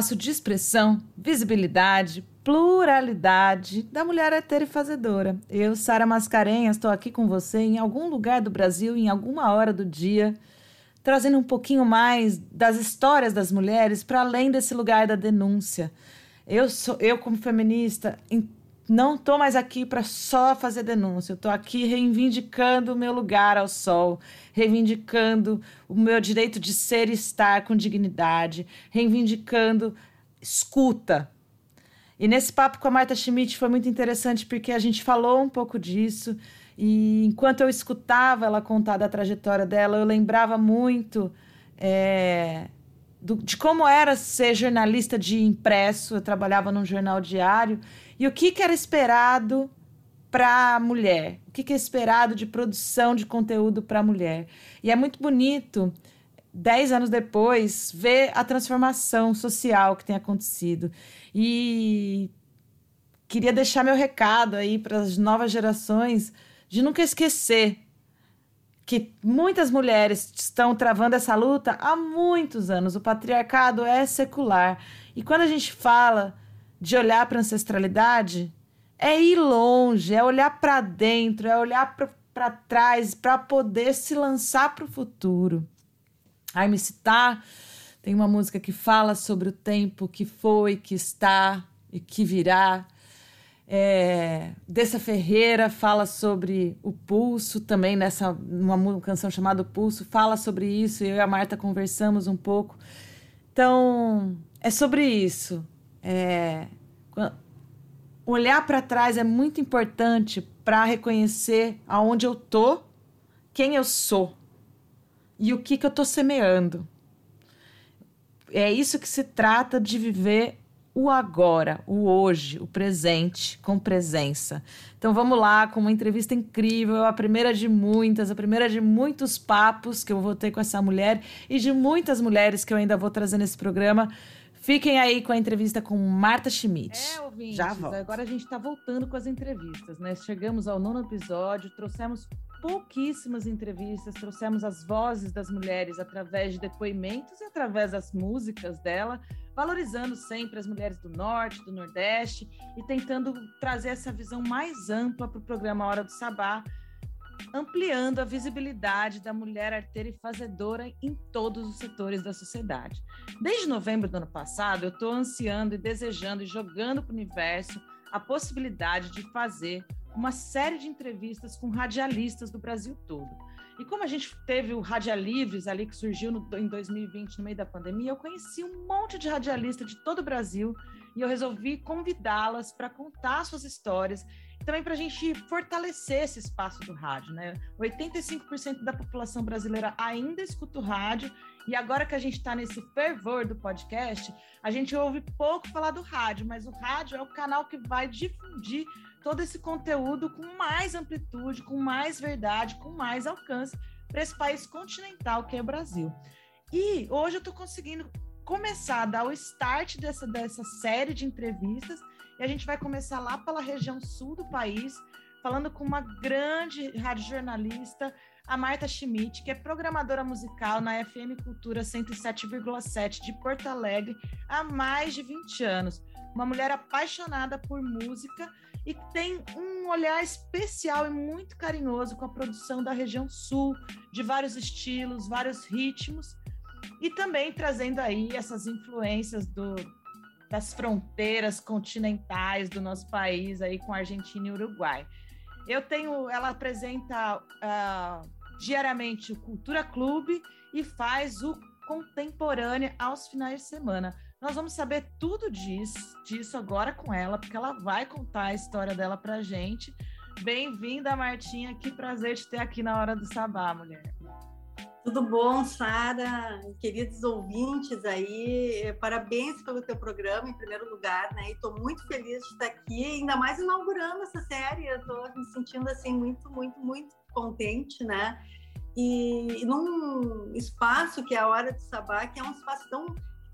Espaço de expressão, visibilidade, pluralidade da mulher heter e fazedora. Eu, Sara Mascarenhas, estou aqui com você em algum lugar do Brasil, em alguma hora do dia, trazendo um pouquinho mais das histórias das mulheres para além desse lugar da denúncia. Eu, sou, eu como feminista, não estou mais aqui para só fazer denúncia, eu estou aqui reivindicando o meu lugar ao sol, reivindicando o meu direito de ser e estar com dignidade, reivindicando escuta. E nesse papo com a Marta Schmidt foi muito interessante porque a gente falou um pouco disso e enquanto eu escutava ela contar da trajetória dela, eu lembrava muito é, do, de como era ser jornalista de impresso. Eu trabalhava num jornal diário e o que, que era esperado para a mulher? O que, que é esperado de produção de conteúdo para a mulher? E é muito bonito, dez anos depois, ver a transformação social que tem acontecido. E queria deixar meu recado aí para as novas gerações de nunca esquecer que muitas mulheres estão travando essa luta há muitos anos. O patriarcado é secular. E quando a gente fala de olhar para a ancestralidade é ir longe, é olhar para dentro, é olhar para trás para poder se lançar para o futuro. Aí me citar, tem uma música que fala sobre o tempo que foi, que está e que virá. É, Dessa Ferreira fala sobre o pulso, também nessa uma canção chamada Pulso, fala sobre isso. Eu e a Marta conversamos um pouco. Então, é sobre isso. É, olhar para trás é muito importante para reconhecer aonde eu tô, quem eu sou e o que, que eu tô semeando. É isso que se trata de viver o agora, o hoje, o presente, com presença. Então vamos lá com uma entrevista incrível, a primeira de muitas, a primeira de muitos papos que eu vou ter com essa mulher e de muitas mulheres que eu ainda vou trazer nesse programa. Fiquem aí com a entrevista com Marta Schmidt. É, ouvintes, Já volto. agora a gente está voltando com as entrevistas, né? Chegamos ao nono episódio, trouxemos pouquíssimas entrevistas, trouxemos as vozes das mulheres através de depoimentos e através das músicas dela, valorizando sempre as mulheres do Norte, do Nordeste e tentando trazer essa visão mais ampla para o programa Hora do Sabá, ampliando a visibilidade da mulher arteira e fazedora em todos os setores da sociedade. Desde novembro do ano passado, eu estou ansiando e desejando e jogando para o universo a possibilidade de fazer uma série de entrevistas com radialistas do Brasil todo. E como a gente teve o Radialivres ali que surgiu no, em 2020, no meio da pandemia, eu conheci um monte de radialistas de todo o Brasil e eu resolvi convidá-las para contar suas histórias também para a gente fortalecer esse espaço do rádio, né? 85% da população brasileira ainda escuta o rádio E agora que a gente está nesse fervor do podcast, a gente ouve pouco falar do rádio, mas o rádio é o canal que vai difundir todo esse conteúdo com mais amplitude, com mais verdade, com mais alcance para esse país continental que é o Brasil. E hoje eu estou conseguindo começar a dar o start dessa, dessa série de entrevistas e a gente vai começar lá pela região sul do país, falando com uma grande radiojornalista, a Marta Schmidt, que é programadora musical na FM Cultura 107,7 de Porto Alegre há mais de 20 anos. Uma mulher apaixonada por música e tem um olhar especial e muito carinhoso com a produção da região sul, de vários estilos, vários ritmos, e também trazendo aí essas influências do, das fronteiras continentais do nosso país aí com Argentina e Uruguai. Eu tenho, ela apresenta uh, diariamente o Cultura Clube e faz o Contemporânea aos finais de semana. Nós vamos saber tudo disso, disso agora com ela, porque ela vai contar a história dela para gente. Bem-vinda, Martinha. Que prazer te ter aqui na Hora do Sabá, mulher. Tudo bom, Sara? Queridos ouvintes aí, parabéns pelo teu programa, em primeiro lugar, né? E estou muito feliz de estar aqui, ainda mais inaugurando essa série. Estou me sentindo assim muito, muito, muito contente, né? E, e num espaço que é a Hora do Sabá, que é um espaço tão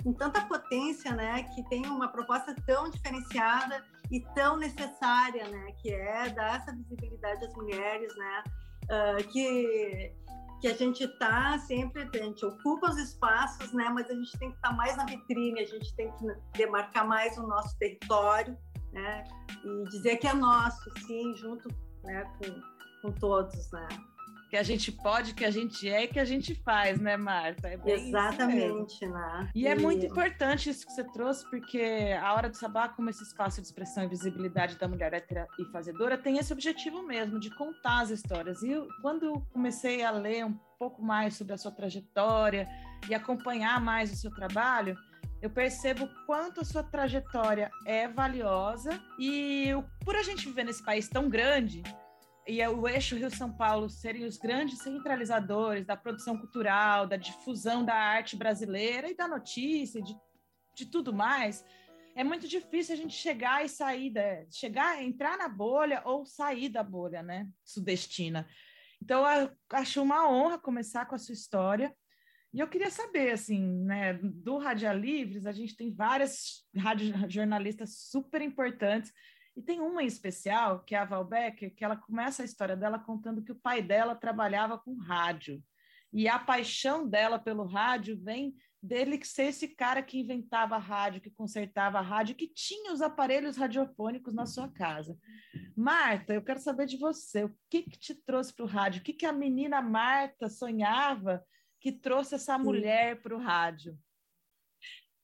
com tanta potência, né, que tem uma proposta tão diferenciada e tão necessária, né, que é dar essa visibilidade às mulheres, né, uh, que que a gente está sempre, a gente ocupa os espaços, né, mas a gente tem que estar tá mais na vitrine, a gente tem que demarcar mais o nosso território, né, e dizer que é nosso, sim, junto, né, com, com todos, né que a gente pode, que a gente é e que a gente faz, né, Marta? É Exatamente, né? E, é muito importante isso que você trouxe, porque a Hora do Sabá, como esse espaço de expressão e visibilidade da mulher hétera e fazedora, tem esse objetivo mesmo, de contar as histórias. E eu, quando eu comecei a ler um pouco mais sobre a sua trajetória e acompanhar mais o seu trabalho, eu percebo quanto a sua trajetória é valiosa e por a gente viver nesse país tão grande, e é o eixo Rio-São Paulo serem os grandes centralizadores da produção cultural, da difusão da arte brasileira e da notícia, de, de tudo mais, é muito difícil a gente chegar e sair, da, chegar, entrar na bolha ou sair da bolha, né, sudestina. Então, eu acho uma honra começar com a sua história. E eu queria saber, assim, né, do Rádio Livres, a gente tem várias jornalistas super importantes e tem uma em especial, que é a Val Becker, que ela começa a história dela contando que o pai dela trabalhava com rádio. E a paixão dela pelo rádio vem dele ser esse cara que inventava rádio, que consertava rádio, que tinha os aparelhos radiofônicos na sua casa. Marta, eu quero saber de você, o que, que te trouxe para o rádio? O que, que a menina Marta sonhava que trouxe essa mulher para o rádio?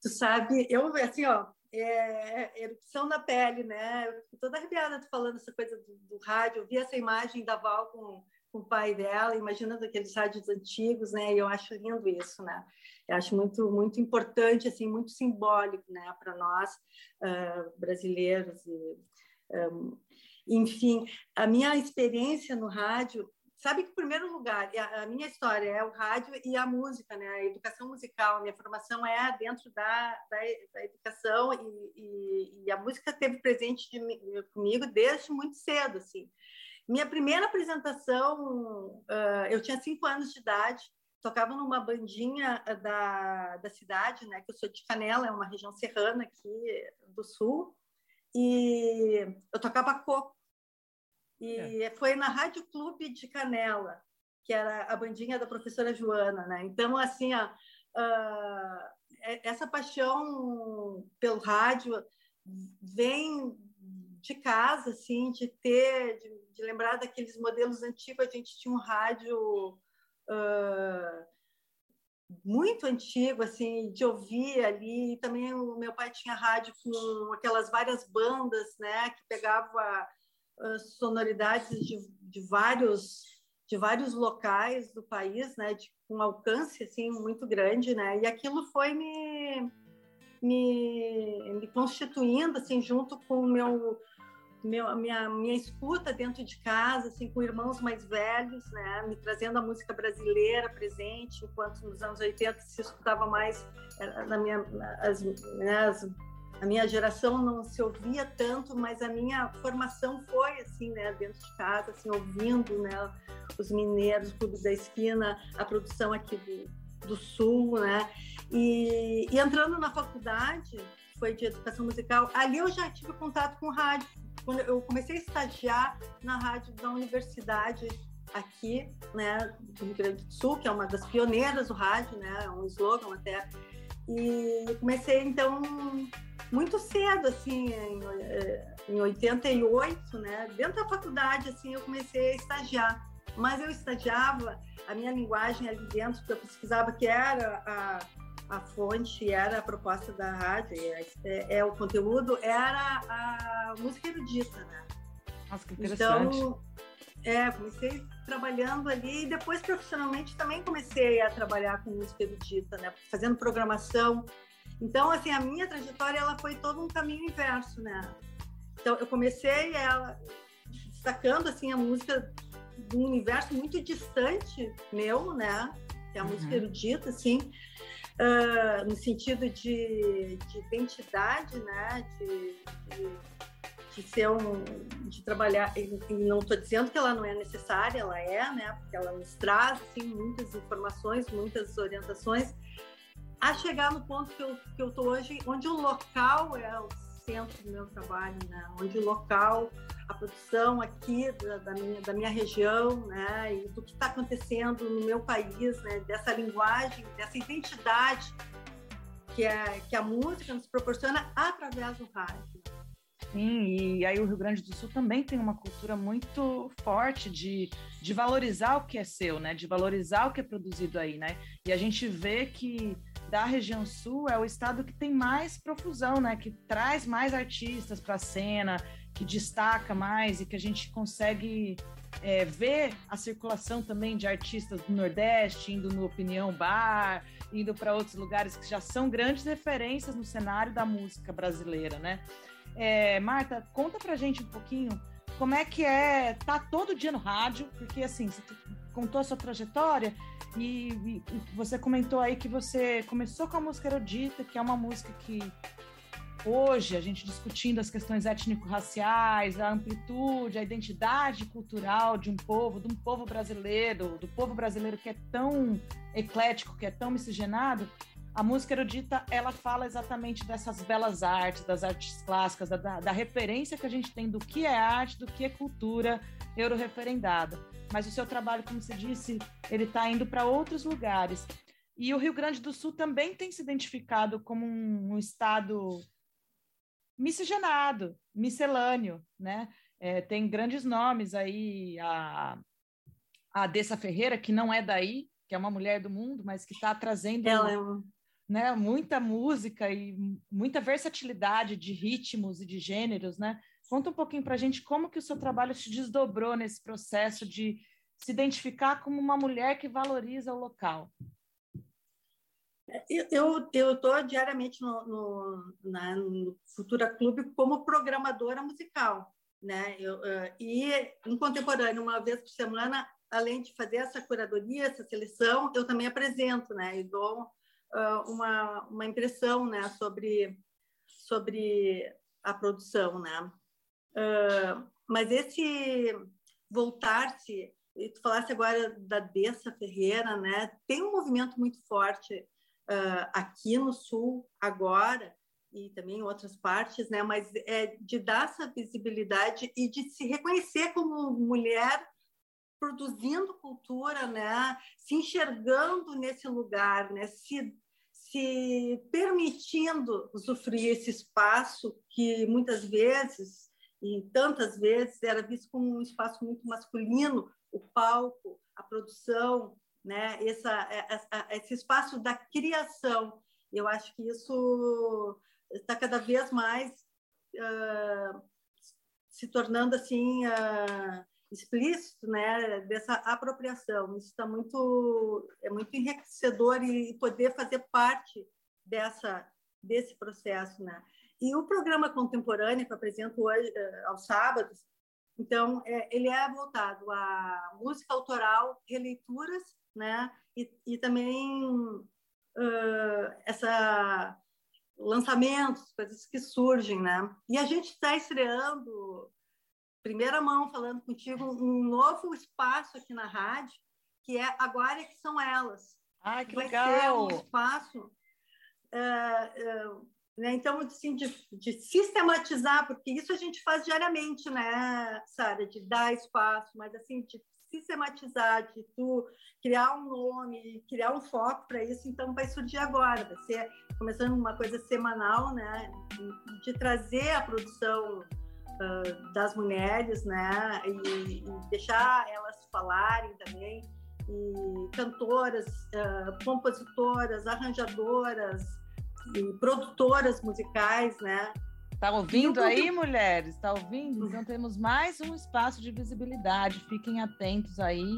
Tu sabe, eu assim, ó, é, erupção na pele, né? Eu fico toda arrepiada falando essa coisa do, do, rádio. Eu vi essa imagem da Val com, com o pai dela, imaginando aqueles rádios antigos, né? E eu acho lindo isso, né? Eu acho muito muito importante, assim, muito simbólico, né? Para nós uh, brasileiros e um, enfim, a minha experiência no rádio Sabe que, em primeiro lugar, a, minha história é o rádio e a música, né? a educação musical. A minha formação é dentro da, da, da educação e, e, e, a música teve presente de, comigo desde muito cedo. Assim. Minha primeira apresentação, uh, eu tinha cinco anos de idade, tocava numa bandinha da, da cidade, né? que eu sou de Canela, é uma região serrana aqui do sul, e eu tocava coco e é. foi na Rádio Clube de Canela, que era a bandinha da professora Joana, né? Então, assim, ó, uh, essa paixão pelo rádio vem de casa, assim, de ter, de, de, lembrar daqueles modelos antigos. A gente tinha um rádio uh, muito antigo, assim, de ouvir ali. E também o meu pai tinha rádio com aquelas várias bandas, né, que pegava sonoridades de, de vários de vários locais do país, né, de um alcance assim muito grande, né, e aquilo foi me me, me constituindo assim junto com meu meu, minha, minha escuta dentro de casa, assim, com irmãos mais velhos, né, me trazendo a música brasileira presente, enquanto nos anos 80 se escutava mais na minha, as, né, as, a minha geração não se ouvia tanto, mas a minha formação foi assim, né, dentro de casa, assim, ouvindo, né, os mineiros, o Clube da Esquina, a produção aqui do, do Sul, né, e, e entrando na faculdade, foi de educação musical, ali eu já tive contato com rádio, quando eu comecei a estagiar na rádio da universidade aqui, né, do Rio Grande do Sul, que é uma das pioneiras do rádio, né, um slogan até, e comecei então muito cedo, assim, em, em 88, né? Dentro da faculdade, assim, eu comecei a estagiar. Mas eu estagiava, a minha linguagem ali dentro, que eu pesquisava, que era a, a fonte, era a proposta da rádio, é, é, é o conteúdo, era a música erudita, né? Nossa, que interessante. Então, é, comecei trabalhando ali e depois profissionalmente também comecei a trabalhar com música erudita, né? Fazendo programação então, assim, a minha trajetória ela foi todo um caminho inverso, né? Então, eu comecei ela destacando assim a música de um universo muito distante meu, né? Que é a música uhum. erudita, assim, uh, no sentido de, de identidade, né? De, de, de, ser um, de trabalhar. E não estou dizendo que ela não é necessária, ela é, né? Porque ela nos traz assim muitas informações, muitas orientações a chegar no ponto que eu que eu hoje, onde o local é o centro do meu trabalho, né? Onde o local, a produção aqui da, da minha da minha região, né? E do que está acontecendo no meu país, né? Dessa linguagem, dessa identidade que é que a música nos proporciona através do rádio. Sim, e aí o Rio Grande do Sul também tem uma cultura muito forte de, de valorizar o que é seu, né? De valorizar o que é produzido aí, né? E a gente vê que da região sul é o estado que tem mais profusão, né? Que traz mais artistas para a cena, que destaca mais e que a gente consegue é, ver a circulação também de artistas do Nordeste indo no Opinião Bar, indo para outros lugares que já são grandes referências no cenário da música brasileira, né? É, Marta, conta pra gente um pouquinho como é que é tá todo dia no rádio, porque assim, você contou a sua trajetória e, e, você comentou aí que você começou com a música erudita, que é uma música que hoje a gente discutindo as questões étnico-raciais, a amplitude, a identidade cultural de um povo, de um povo brasileiro, do povo brasileiro que é tão eclético, que é tão miscigenado, a música erudita ela fala exatamente dessas belas artes, das artes clássicas, da, da, referência que a gente tem do que é arte, do que é cultura euro-referendada. Mas o seu trabalho, como você disse, ele está indo para outros lugares. E o Rio Grande do Sul também tem se identificado como um, um estado miscigenado, miscelâneo, né? É, tem grandes nomes aí, a, a Dessa Ferreira, que não é daí, que é uma mulher do mundo, mas que está trazendo Ela é uma né, muita música e muita versatilidade de ritmos e de gêneros, né? Conta um pouquinho para a gente como que o seu trabalho se desdobrou nesse processo de se identificar como uma mulher que valoriza o local. Eu estou diariamente no, no, na, no Futura Clube como programadora musical, né? Eu, uh, e em contemporâneo, uma vez por semana, além de fazer essa curadoria, essa seleção, eu também apresento, né? E dou uh, uma, uma impressão né, sobre, sobre a produção. Né? Uh, mas esse voltar-se, tu falasse agora da Dessa Ferreira, né? tem um movimento muito forte uh, aqui no Sul agora, e também em outras partes, né? Mas é de dar essa visibilidade e de se reconhecer como mulher produzindo cultura, né? Se enxergando nesse lugar, né? Se se permitindo usufruir esse espaço que muitas vezes e tantas vezes era visto como um espaço muito masculino, o palco, a produção, né? Essa, essa esse espaço da criação. Eu acho que isso está cada vez mais uh, se tornando assim uh, explícito, né, dessa apropriação. Isso está muito é muito enriquecedor e poder fazer parte dessa desse processo, né? E o programa contemporâneo que eu apresento hoje, uh, aos sábados, então, é, ele é voltado à música autoral, releituras, né? E, e também uh, essa lançamentos, coisas que surgem, né? E a gente está estreando, primeira mão, falando contigo, um novo espaço aqui na rádio, que é Agora é que são elas. Ah, que Vai legal! ser um espaço uh, uh, né? Então, assim, de, de, sistematizar, porque isso a gente faz diariamente, né, Sara? De dar espaço, mas assim, de sistematizar, de tu criar um nome, criar um foco para isso, então vai surgir agora, vai ser começando uma coisa semanal, né? De trazer a produção uh, das mulheres, né? E, e, deixar elas falarem também. E cantoras, uh, compositoras, arranjadoras, e produtoras musicais, né? Tá ouvindo aí, mulheres? Tá ouvindo? Então temos mais um espaço de visibilidade. Fiquem atentos aí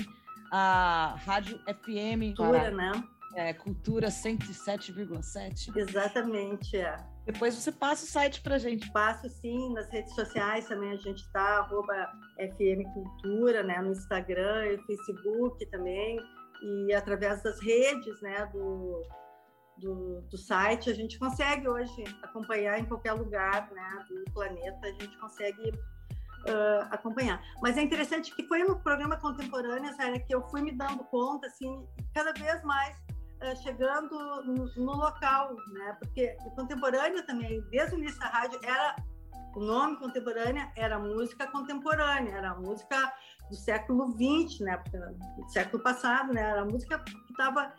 à Rádio FM. Cultura, né? É, Cultura 107,7. Exatamente, é. Depois você passa o site pra gente. Passo sim, nas redes sociais também a gente tá, arroba FM Cultura, né? No Instagram e Facebook também. E através das redes, né? Do, do, do, site, a gente consegue hoje acompanhar em qualquer lugar né, do planeta, a gente consegue uh, acompanhar. Mas é interessante que foi no programa contemporâneo, sério, que eu fui me dando conta, assim, cada vez mais uh, chegando no, no, local, né? Porque o contemporâneo também, desde o início da rádio, era o nome contemporânea era música contemporânea, era música do século XX, né? Do século passado, né? Era música que estava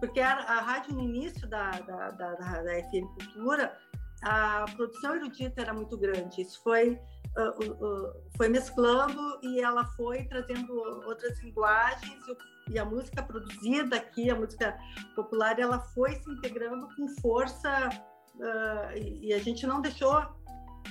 porque a, a rádio no início da, da, da, da, da FM Cultura, a produção erudita era muito grande. Isso foi uh, uh, foi mesclando e ela foi trazendo outras linguagens e a música produzida aqui, a música popular, ela foi se integrando com força uh, e a gente não deixou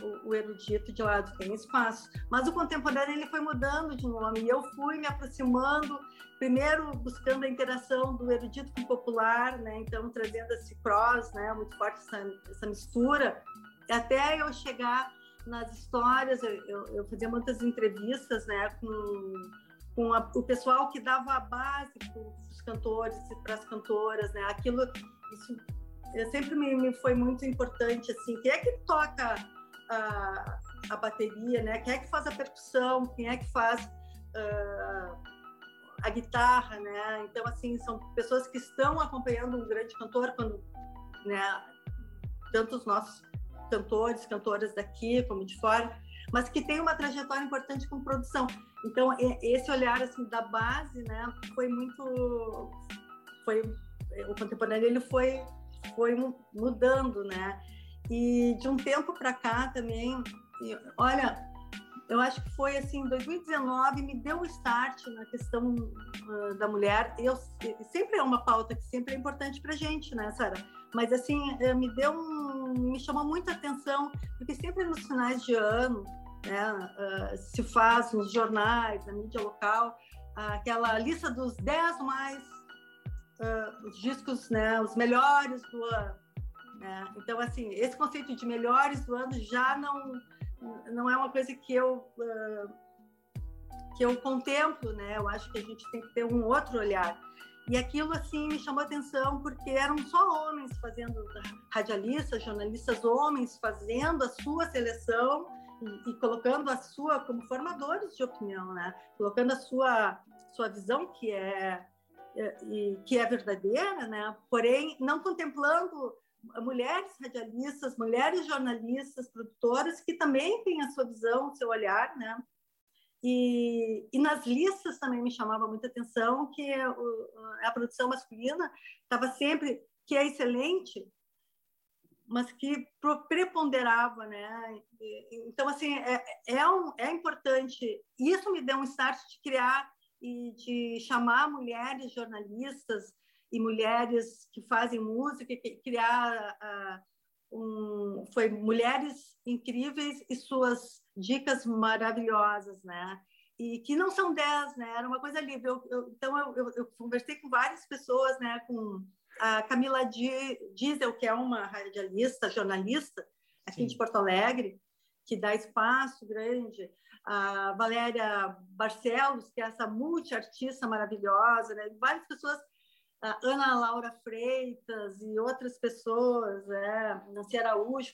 o, o, erudito de lado, tem espaço. Mas o contemporâneo ele foi mudando de nome e eu fui me aproximando, primeiro buscando a interação do erudito com o popular, né? então trazendo esse cross, né? muito forte essa, essa mistura, até eu chegar nas histórias, eu, eu, eu fazia muitas entrevistas né? com, com a, o pessoal que dava a base para os cantores e para as cantoras, né? aquilo, isso sempre me, me foi muito importante, assim, quem é que toca a, a bateria, né? Quem é que faz a percussão, quem é que faz uh, a guitarra, né? Então, assim, são pessoas que estão acompanhando um grande cantor, quando, né? Tanto os nossos cantores, cantoras daqui como de fora, mas que tem uma trajetória importante com produção. Então, esse olhar, assim, da base, né? Foi muito... Foi... O contemporâneo, ele foi, foi mudando, né? E de um tempo para cá também, olha, eu acho que foi assim, 2019 me deu um start na questão uh, da mulher. Eu sempre é uma pauta que sempre é importante para gente, né, Sara? Mas assim, eh, me deu um, me chamou muita atenção porque sempre nos finais de ano, né, uh, se faz nos jornais, na mídia local, aquela lista dos 10 mais uh, os discos, né, os melhores do ano. Né? Então, assim, esse conceito de melhores do ano já não, não é uma coisa que eu, uh, que eu contemplo, né? Eu acho que a gente tem que ter um outro olhar. E aquilo, assim, me chamou atenção porque eram só homens fazendo, radialistas, jornalistas homens fazendo a sua seleção e, colocando a sua, como formadores de opinião, né? Colocando a sua, sua visão que é, é que é verdadeira, né? Porém, não contemplando mulheres radialistas, mulheres jornalistas, produtoras, que também têm a sua visão, o seu olhar, né? E, e nas listas também me chamava muita atenção que a produção masculina estava sempre, que é excelente, mas que preponderava, né? Então, assim, é, é, um, é importante. Isso me deu um start de criar e de chamar mulheres jornalistas, e mulheres que fazem música, criar uh, um, foi mulheres incríveis e suas dicas maravilhosas, né? E que não são dez, né? Era uma coisa livre. Eu, eu, então eu, eu, conversei com várias pessoas, né? Com a Camila Diesel, que é uma radialista, jornalista, aqui Sim. de Porto Alegre, que dá espaço grande, a Valéria Barcelos, que é essa multiartista maravilhosa, né? várias pessoas, a Ana Laura Freitas e outras pessoas, né? Nancy Araújo,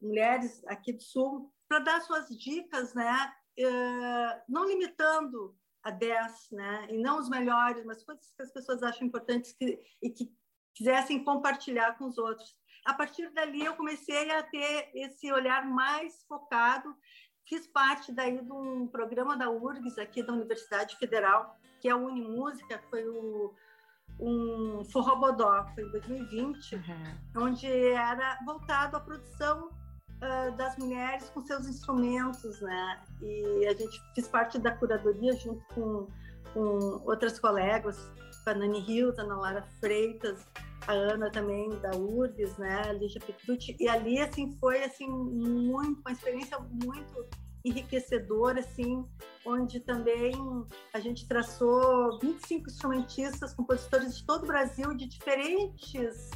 mulheres aqui do Sul, para dar suas dicas, né? Uh, não limitando a 10, né? E não os melhores, mas coisas que as pessoas acham importantes que, e que quisessem compartilhar com os outros. A partir dali, eu comecei a ter esse olhar mais focado. Fiz parte daí de um programa da URGS, aqui da Universidade Federal, que é a Unimúsica, foi o, um Forrobodó, foi em 2020, uhum. onde era voltado à produção uh, das mulheres com seus instrumentos, né? E a gente fez parte da curadoria junto com, com outras colegas, a Nani Hilton, a Ana Lara Freitas, a Ana também da URGS, né, a Lígia Petrucci, e ali assim foi assim muito uma experiência muito enriquecedora assim, onde também a gente traçou 25 instrumentistas, compositores de todo o Brasil de diferentes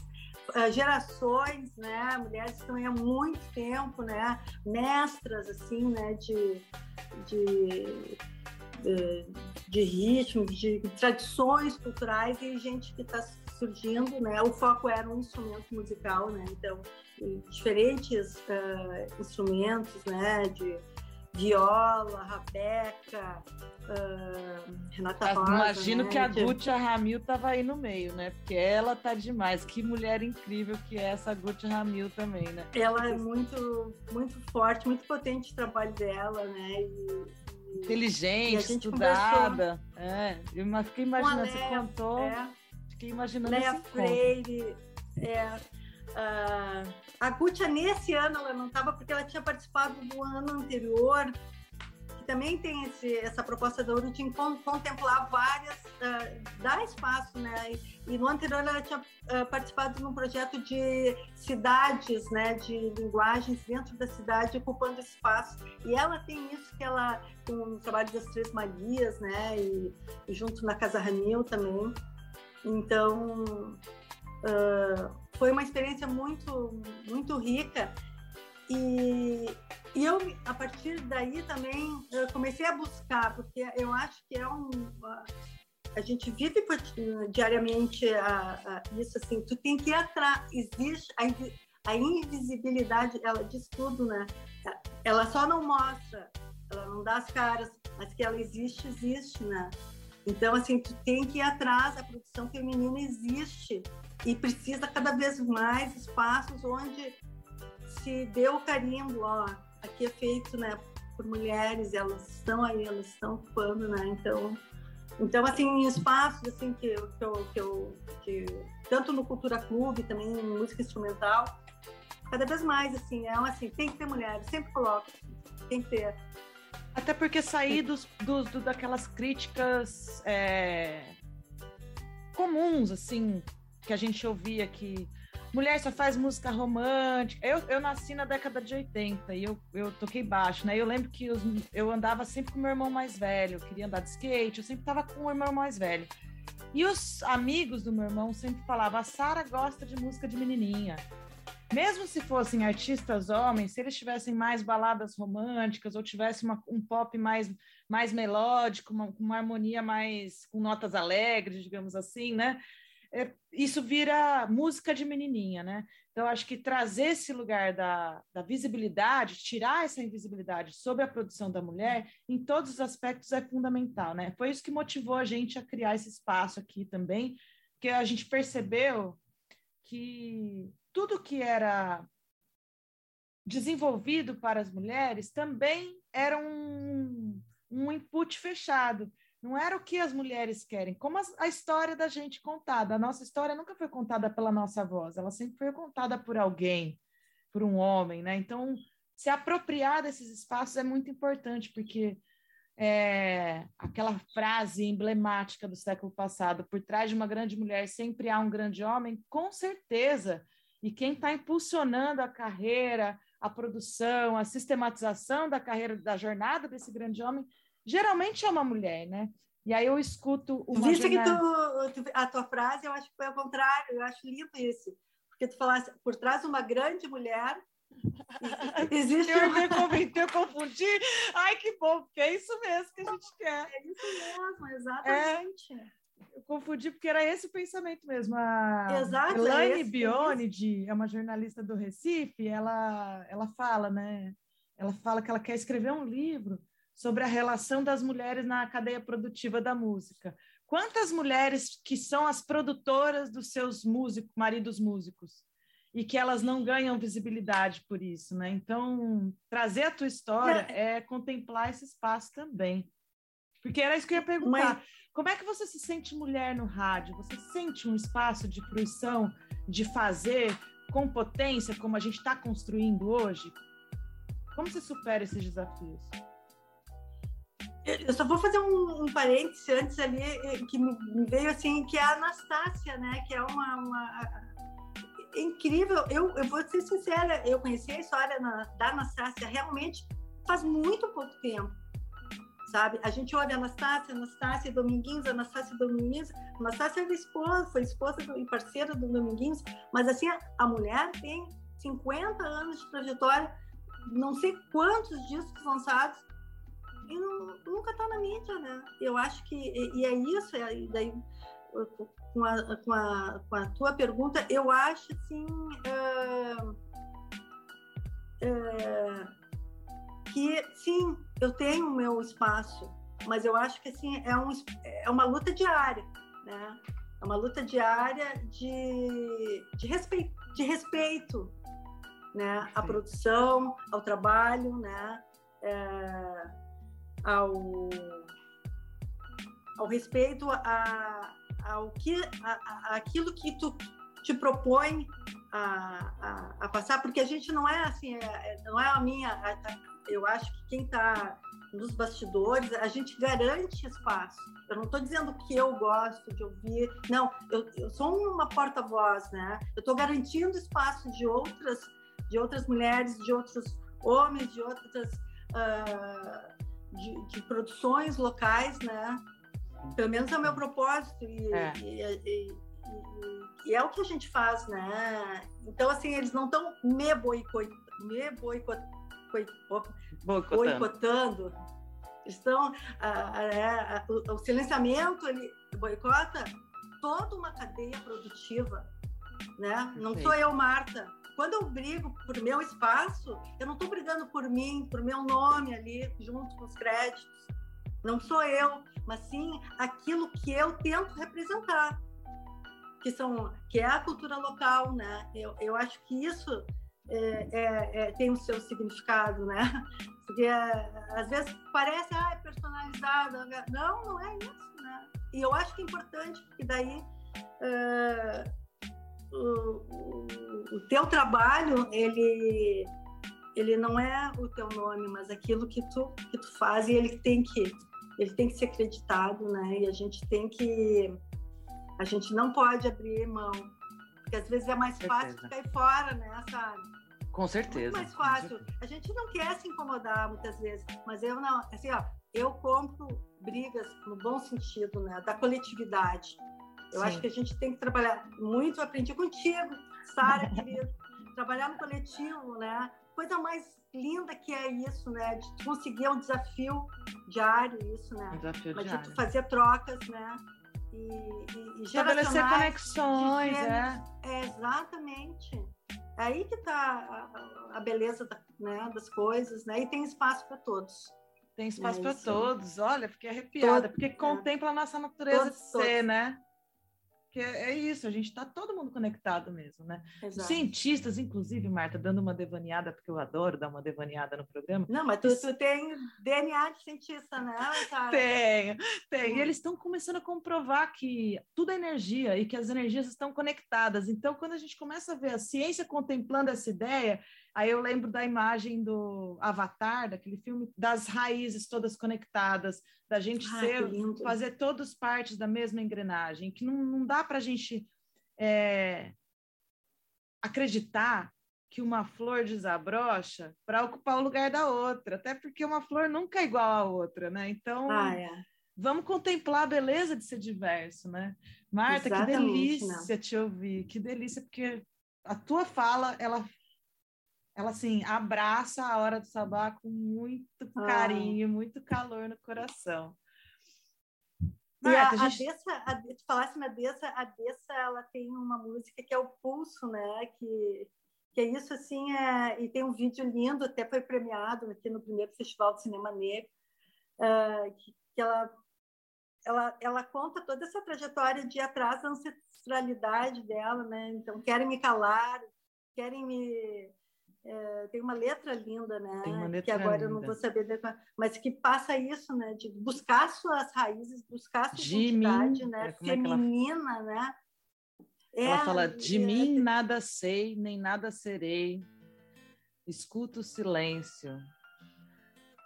uh, gerações, né, mulheres que estão há muito tempo, né, mestras assim, né, de, de de, ritmos, de tradições culturais e gente que está surgindo, né? O foco era um instrumento musical, né? Então, diferentes uh, instrumentos, né? De viola, rabeca, uh, Renata Rosa. Imagino né? que a Gutia Ramil estava aí no meio, né? Porque ela tá demais. Que mulher incrível que é essa Gutia Ramil também, né? Ela é muito, muito forte, muito potente o trabalho dela, né? E, inteligente, estudada. É, eu fiquei imaginando, você contou. É fiquei imaginando Leia Freire, é, uh, a Gutia nesse ano ela não estava porque ela tinha participado do ano anterior também tem esse, essa proposta da Uru de contemplar várias, uh, dar espaço, né? E, e, no anterior ela tinha uh, participado de um projeto de cidades, né? De linguagens dentro da cidade, ocupando espaço. E ela tem isso que ela, com o trabalho das Três Marias, né? E, e junto na Casa Ranil também, então, uh, foi uma experiência muito, muito rica. E, e eu, a partir daí também, comecei a buscar, porque eu acho que é um. A gente vive diariamente a, a, isso assim, tu tem que ir atrás. Existe a, a invisibilidade, ela diz tudo, né? Ela só não mostra, ela não dá as caras, mas que ela existe, existe, né? Então, assim, tu tem que ir atrás, a produção feminina existe e precisa cada vez mais espaços onde se dê o carimbo, ó, aqui é feito, né, por mulheres, elas estão aí, elas estão ocupando, né, então... Então, assim, espaços, assim, que, que, eu, que, eu, que tanto no Cultura Clube, também em música instrumental, cada vez mais, assim, é assim, tem que ter mulheres, sempre coloco, tem que ter. Até porque sair dos, dos, do, daquelas críticas é, comuns, assim, que a gente ouvia que mulher só faz música romântica. Eu, eu nasci na década de 80 e eu, eu toquei baixo, né? Eu lembro que os, eu andava sempre com meu irmão mais velho, eu queria andar de skate, eu sempre tava com o irmão mais velho. E os amigos do meu irmão sempre falavam: a Sara gosta de música de menininha mesmo se fossem artistas homens, se eles tivessem mais baladas românticas ou tivessem uma, um pop mais, mais melódico, uma, uma harmonia mais com notas alegres, digamos assim, né? É, isso vira música de menininha, né? Então, acho que trazer esse lugar da, da visibilidade, tirar essa invisibilidade sobre a produção da mulher, em todos os aspectos, é fundamental, né? Foi isso que motivou a gente a criar esse espaço aqui também, porque a gente percebeu que tudo que era desenvolvido para as mulheres também era um, um input fechado. Não era o que as mulheres querem, como a, história da gente contada. A nossa história nunca foi contada pela nossa voz, ela sempre foi contada por alguém, por um homem, né? Então, se apropriar desses espaços é muito importante, porque é, aquela frase emblemática do século passado, por trás de uma grande mulher sempre há um grande homem, com certeza e quem está impulsionando a carreira, a produção, a sistematização da carreira, da jornada desse grande homem, geralmente é uma mulher, né? E aí eu escuto uma Viste que tu, a tua frase, eu acho que foi ao contrário, eu acho lindo isso. Porque tu falaste, por trás de uma grande mulher, Existe eu uma... eu confundi. Ai, que bom, porque é isso mesmo que a gente quer. É isso mesmo, exatamente. É, eu confundi porque era esse o pensamento mesmo. A Exato, Elaine é Bionid é uma jornalista do Recife, ela, ela fala, né? Ela fala que ela quer escrever um livro sobre a relação das mulheres na cadeia produtiva da música. Quantas mulheres que são as produtoras dos seus músicos, maridos músicos, e que elas não ganham visibilidade por isso, né? Então, trazer a tua história é, é contemplar esse espaço também. Porque era isso que eu ia perguntar. Mas... Como é que você se sente mulher no rádio? Você sente um espaço de fruição, de fazer com potência, como a gente está construindo hoje? Como você supera esses desafios? Eu só vou fazer um, um parêntese antes ali, eh, que me veio assim, que é a Anastácia, né? Que é uma, uma incrível. Eu, eu vou ser sincera, eu conheci a história na, da Anastácia realmente faz muito pouco tempo. Sabe? A gente olha Anastácia, Anastácia Dominguinhos, Anastácia Dominguinhos. Anastácia era esposa, foi esposa e parceira do Dominguinhos, mas assim, a, a mulher tem 50 anos de trajetória, não sei quantos discos lançados, e não, nunca está na mídia, né? Eu acho que, e, e é isso, e daí com a, com a, com a tua pergunta, eu acho assim uh, uh, que sim, eu tenho o meu espaço, mas eu acho que assim é, um, é uma luta diária, né? É uma luta diária de, de respeito, de respeito, né? À produção, ao trabalho, né? É, ao, ao respeito a, ao que, a, a, aquilo que tu te propõe a, a, passar, porque a gente não é assim, é, é não é a minha. eu acho que quem está nos bastidores, a gente garante espaço. Eu não estou dizendo que eu gosto de ouvir, não, eu, eu sou uma porta-voz, né? Eu estou garantindo espaço de outras, de outras mulheres, de outros homens, de outras. Uh, de, de produções locais, né? Pelo menos é o meu propósito e é, e, e, e é o que a gente faz, né? Então, assim, eles não estão me boicotando, me boicot, boicotando. boicotando. Estão, é, o, o silenciamento, ele boicota toda uma cadeia produtiva, né? Não sou eu, Marta. Quando eu brigo por meu espaço, eu não estou brigando por mim, por meu nome ali, junto com os créditos. Não sou eu, mas sim aquilo que eu tento representar, que são que é a cultura local, né? Eu, eu acho que isso é, é, é, tem o seu significado, né? Porque às vezes parece ah, é personalizado, não, não é isso, né? E eu acho que é importante porque daí uh, o, teu trabalho ele ele não é o teu nome, mas aquilo que tu que tu faz e ele tem que ele tem que ser acreditado, né? E a gente tem que. A gente não pode abrir mão, porque às vezes é mais fácil cair fora, né, sabe? Com certeza. É muito mais fácil. A gente não quer se incomodar muitas vezes, mas eu não. Assim, ó, eu compro brigas no bom sentido, né? Da coletividade. Eu Sim. acho que a gente tem que trabalhar muito. aprendi contigo, Sara, querido. trabalhar no coletivo, né? Coisa mais linda que é isso, né? De conseguir um desafio diário, isso, né? Um desafio Mas diário. de fazer trocas, né? E, e, e estabelecer conexões, é. é. Exatamente. É aí que está a, a, beleza da, né, das coisas, né? E tem espaço para todos. Tem espaço é para todos. Olha, fiquei arrepiada, Todo, porque é. contempla a nossa natureza todos, de ser, todos. né? Que é, é isso, a gente está todo mundo conectado mesmo, né? Exato. Cientistas, inclusive, Marta, dando uma devaneada, porque eu adoro dar uma devaneada no programa. Não, mas tu, tu tem DNA de cientista, né, cara? Tenho, tenho. E eles estão começando a comprovar que tudo é energia e que as energias estão conectadas. Então, quando a gente começa a ver a ciência contemplando essa ideia, Aí eu lembro da imagem do Avatar, daquele filme, das raízes todas conectadas, da gente ah, ser, fazer todos partes da mesma engrenagem, que não, não dá para a gente é, acreditar que uma flor desabrocha para ocupar o lugar da outra, até porque uma flor nunca é igual à outra, né? Então, ah, é. vamos contemplar a beleza de ser diverso, né? Marta, Exatamente, que delícia não. te ouvir, que delícia, porque a tua fala, ela ela assim abraça a hora do sabá com muito ah. carinho, muito calor no coração. Marta, a, a, gente... Dessa, a, tu falasse na Dessa, a Dessa ela tem uma música que é o Pulso, né? Que, que é isso assim, é, e tem um vídeo lindo, até foi premiado aqui no primeiro Festival de Cinema Negro, uh, que, que ela, ela, ela conta toda essa trajetória de atrás da ancestralidade dela, né? Então, querem me calar, querem me é, tem uma letra linda, né? Letra que agora linda. eu não vou saber mas que passa isso, né? De buscar suas raízes, buscar sua de identidade, mim, né? É, Feminina, ela... né? Ela é, fala: de mim nada sei, nem nada serei. Escuto o silêncio.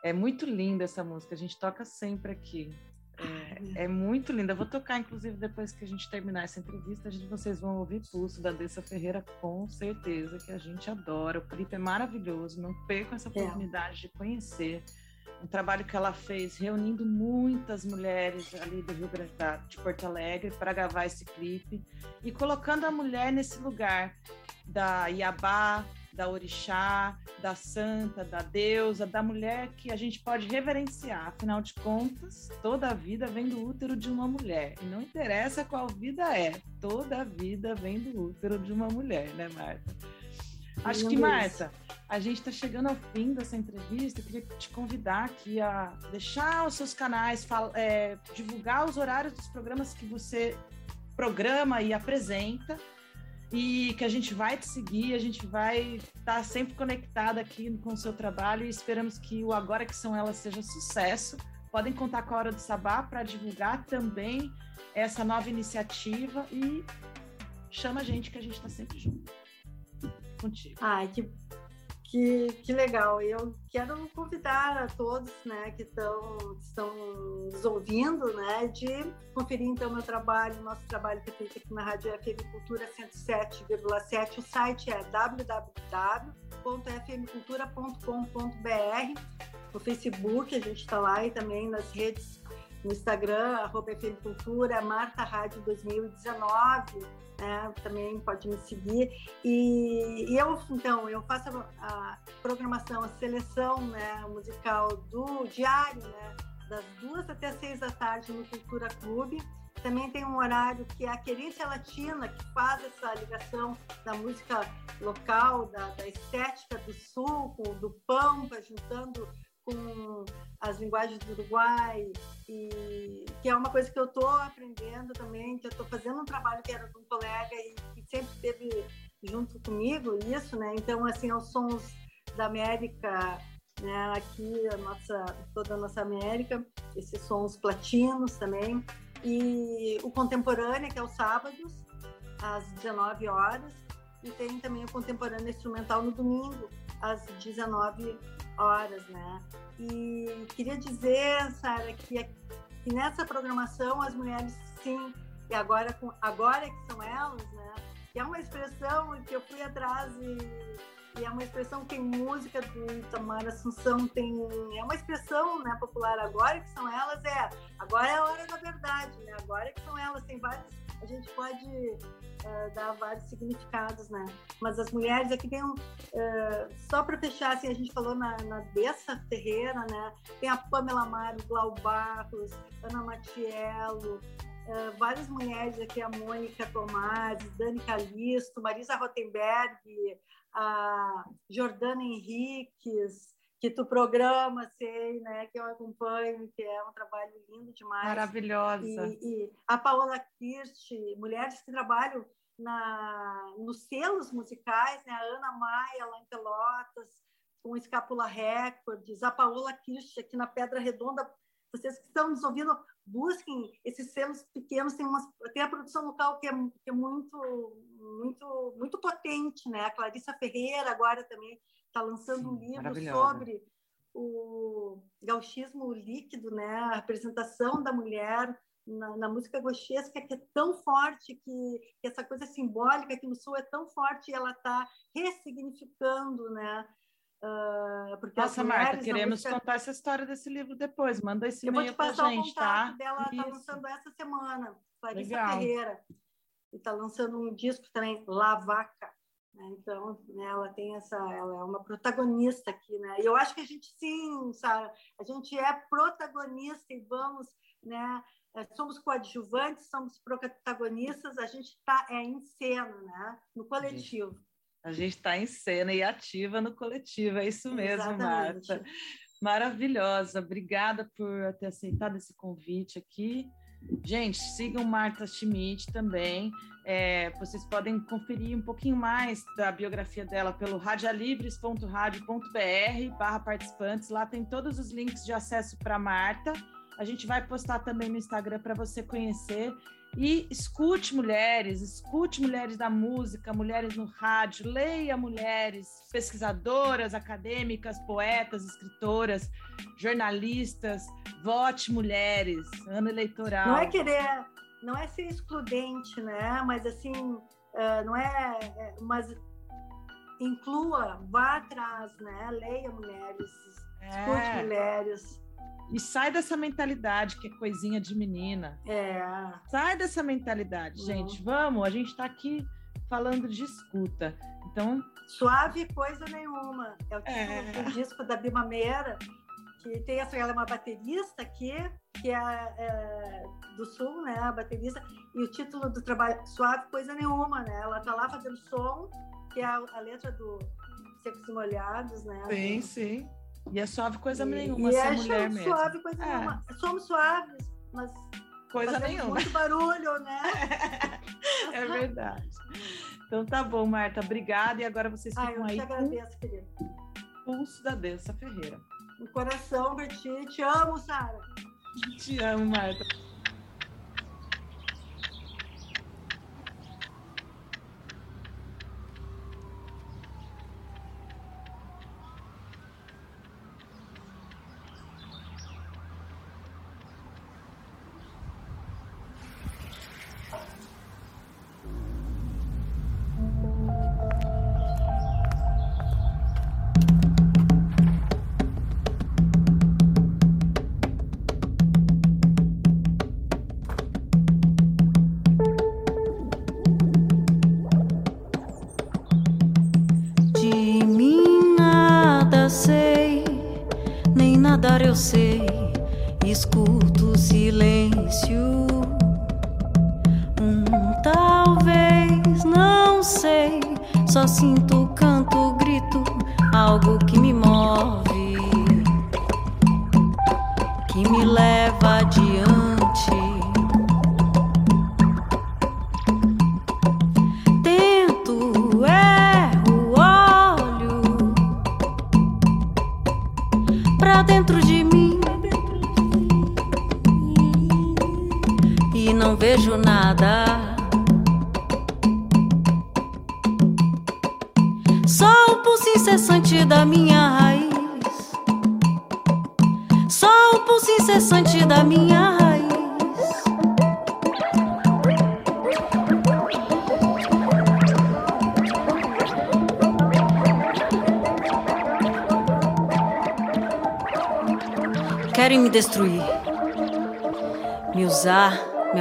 É muito linda essa música, a gente toca sempre aqui. É, é, muito linda. Eu vou tocar, inclusive, depois que a gente terminar essa entrevista, a gente, vocês vão ouvir Pulso da Dessa Ferreira, com certeza, que a gente adora. O clipe é maravilhoso, não percam essa é. oportunidade é. de conhecer. Um trabalho que ela fez reunindo muitas mulheres ali do Rio Grande de Porto Alegre para gravar esse clipe e colocando a mulher nesse lugar da Iabá, da orixá, da santa, da deusa, da mulher que a gente pode reverenciar. Afinal de contas, toda a vida vem do útero de uma mulher. E não interessa qual vida é, toda a vida vem do útero de uma mulher, né, Marta? Acho que, Marta, a gente está chegando ao fim dessa entrevista. Eu queria te convidar aqui a deixar os seus canais, é, divulgar os horários dos programas que você programa e apresenta e que a gente vai te seguir, a gente vai estar sempre conectada aqui com o seu trabalho e esperamos que o Agora Que São Elas seja sucesso. Podem contar com a Hora do Sabá para divulgar também essa nova iniciativa e chama a gente que a gente está sempre junto. Contigo. Ai, que que, que legal. Eu quero convidar a todos né, que estão, estão nos ouvindo né, de conferir então meu trabalho, nosso trabalho que é feito aqui na Rádio FM Cultura 107,7. O site é www.fmcultura.com.br. No Facebook a gente está lá e também nas redes no Instagram, arroba FM Cultura, Marta Rádio 2019 né? Também pode me seguir. E, e, eu, então, eu faço a, a, programação, a seleção né, musical do diário, né? Das duas até seis da tarde no Cultura Clube. Também tem um horário que é a Querência Latina, que faz essa ligação da música local, da, da estética do sul, do pampa, juntando com as linguagens do Uruguai, e que é uma coisa que eu estou aprendendo também, que eu estou fazendo um trabalho que era de um colega e que sempre esteve junto comigo, isso, né? Então, assim, os sons da América, né? Aqui, a nossa, toda a nossa América, esses sons platinos também, e o contemporâneo, que é os sábados, às 19 horas, e tem também o contemporâneo instrumental no domingo, às 19 horas, né? E queria dizer, Sara, que, que nessa programação as mulheres, sim, e agora, com, agora que são elas, né? Que é uma expressão que eu fui atrás e, e é uma expressão que tem música do Tamara Assunção, tem, é uma expressão né, popular agora que são elas, é agora é a hora da verdade, né? Agora que são elas, tem vários, a gente pode uh, dar vários significados, né? Mas as mulheres aqui tem um. Uh, só para fechar, assim, a gente falou na, na Dessa Ferreira, né? Tem a Pamela Amaro, Glau Barros, Ana Matiello, uh, várias mulheres aqui, a Mônica Tomás, Dani Calisto, Marisa Rotenberg, a Jordana Henriques, que tu programa, sei, né, que eu acompanho, que é um trabalho lindo demais. Maravilhosa. E, e a Paola Kirsch, mulheres que trabalham na, nos selos musicais, né, a Ana Maia, lá em Pelotas, com Escapula Records, a Paola Kirsch aqui na Pedra Redonda. Vocês que estão nos ouvindo, busquem esses selos pequenos, tem, umas, tem a produção local que é, que é muito, muito, muito potente, né? A Clarissa Ferreira agora também está lançando Sim, um livro sobre o gauchismo líquido, né? A representação da mulher na, na música gauchesca que é tão forte que, que, essa coisa simbólica que no sul é tão forte e ela está ressignificando, né? Uh, porque Nossa, Marta, queremos música... contar essa história desse livro depois. Manda esse e-mail para gente, tá? Dela está lançando essa semana, Clarissa Legal. Ferreira. E está lançando um disco também, La Vaca? Então, né, ela tem essa, ela é uma protagonista aqui, né? E eu acho que a gente sim, Sara, a gente é protagonista e vamos, né? É, somos coadjuvantes, somos protagonistas, a gente está é, em cena, né? No coletivo. A gente está em cena e ativa no coletivo, é isso mesmo, Exatamente. Marta. Maravilhosa, obrigada por ter aceitado esse convite aqui. Gente, sigam Marta Schmidt também. É, vocês podem conferir um pouquinho mais da biografia dela pelo radialibres.radio.br barra participantes. Lá tem todos os links de acesso para Marta. A gente vai postar também no Instagram para você conhecer. E escute mulheres, escute mulheres da música, mulheres no rádio, leia mulheres, pesquisadoras, acadêmicas, poetas, escritoras, jornalistas, vote mulheres, ano eleitoral. Não é querer, não é ser excludente, né? Mas assim, é, não é, é, mas inclua, vá atrás, né? Leia mulheres, escute é. mulheres. E sai dessa mentalidade que é coisinha de menina. É. Sai dessa mentalidade, uhum. gente. Vamos, a gente está aqui falando de escuta. Então. Suave coisa nenhuma. É o título é. do disco da Bima Meira, que tem essa, ela é uma baterista aqui, que é, é, do sul, né? A baterista. E o título do trabalho, Suave Coisa Nenhuma, né? Ela tá lá fazendo som, que é a, a letra do Secos Molhados, né? Sim, sim. E é suave coisa e, nenhuma e ser é mulher mesmo. suave coisa é. nenhuma. Somos suaves, mas coisa nenhuma. muito barulho, né? é verdade. Então tá bom, Marta. Obrigada. E agora vocês ficam Ai, eu aí. Eu te agradeço, querida. Pulso da Deusa Ferreira. No coração, Berti. Te amo, Sara. Te amo, Marta.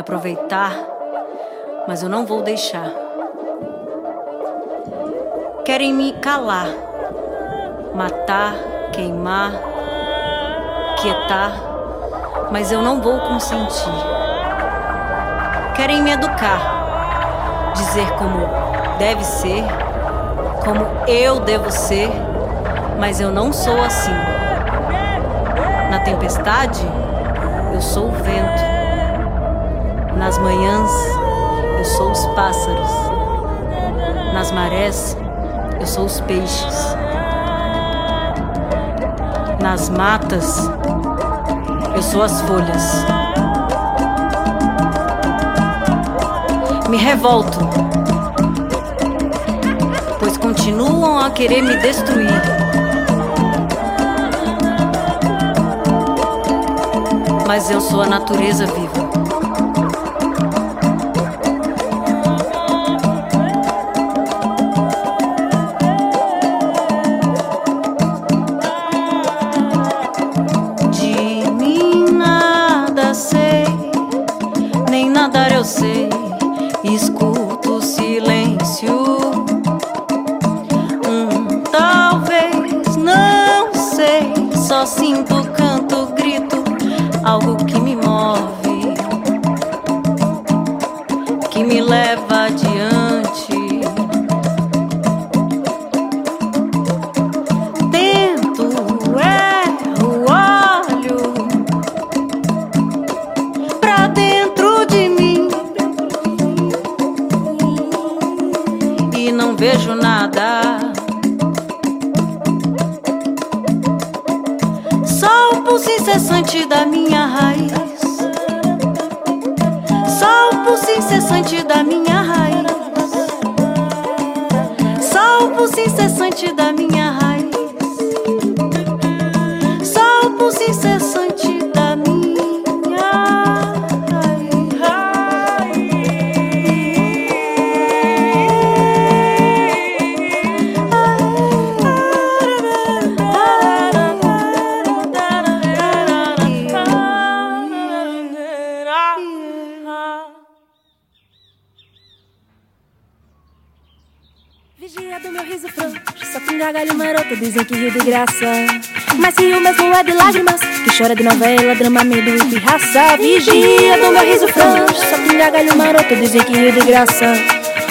Aproveitar, mas eu não vou deixar. Querem me calar, matar, queimar, quietar, mas eu não vou consentir. Querem me educar, dizer como deve ser, como eu devo ser, mas eu não sou assim. Na tempestade, eu sou o vento. Nas manhãs, eu sou os pássaros. Nas marés, eu sou os peixes. Nas matas, eu sou as folhas. Me revolto, pois continuam a querer me destruir. Mas eu sou a natureza viva. Medo e pirraça. Vigia do meu riso frouxo, só com gargalho maroto, dizem que rio de graça.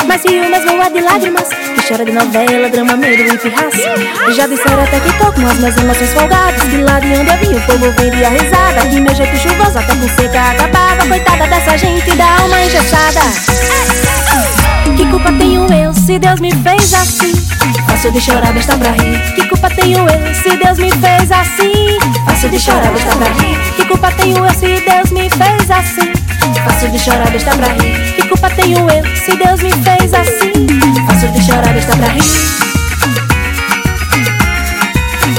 Mas rio mesmo é de lágrimas, que chora de novela, drama, medo e pirraça. Já disseram até que tô com as minhas emoções folgadas, que lá de onde eu vim o povo vendia risada. Que meu jeito chuvoso até com seca acabava, coitada dessa gente da alma engessada. Que culpa tenho eu se Deus me fez assim? Fácil de chorar, besta pra rir. Que culpa tenho eu se Deus me fez assim? Fácil de chorar, besta pra rir. Que culpa tenho eu se Deus me fez assim? Fácil de chorar, besta pra rir. Que culpa tenho eu se Deus me fez assim? Fácil de chorar, besta pra rir.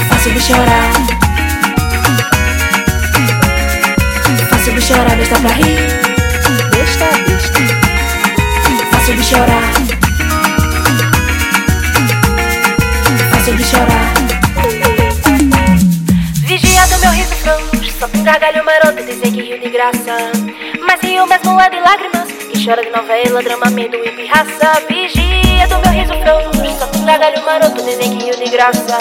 Fácil de chorar. Fácil de chorar, besta pra rir. Besta, besta. Fácil de chorar. Gargalho maroto, dizem que rio de graça. Mas rio mesmo é de lágrimas, que chora de novela, drama, medo e pirraça. Vigia do meu riso frouxo, só com gargalho maroto, dizem que rio de graça.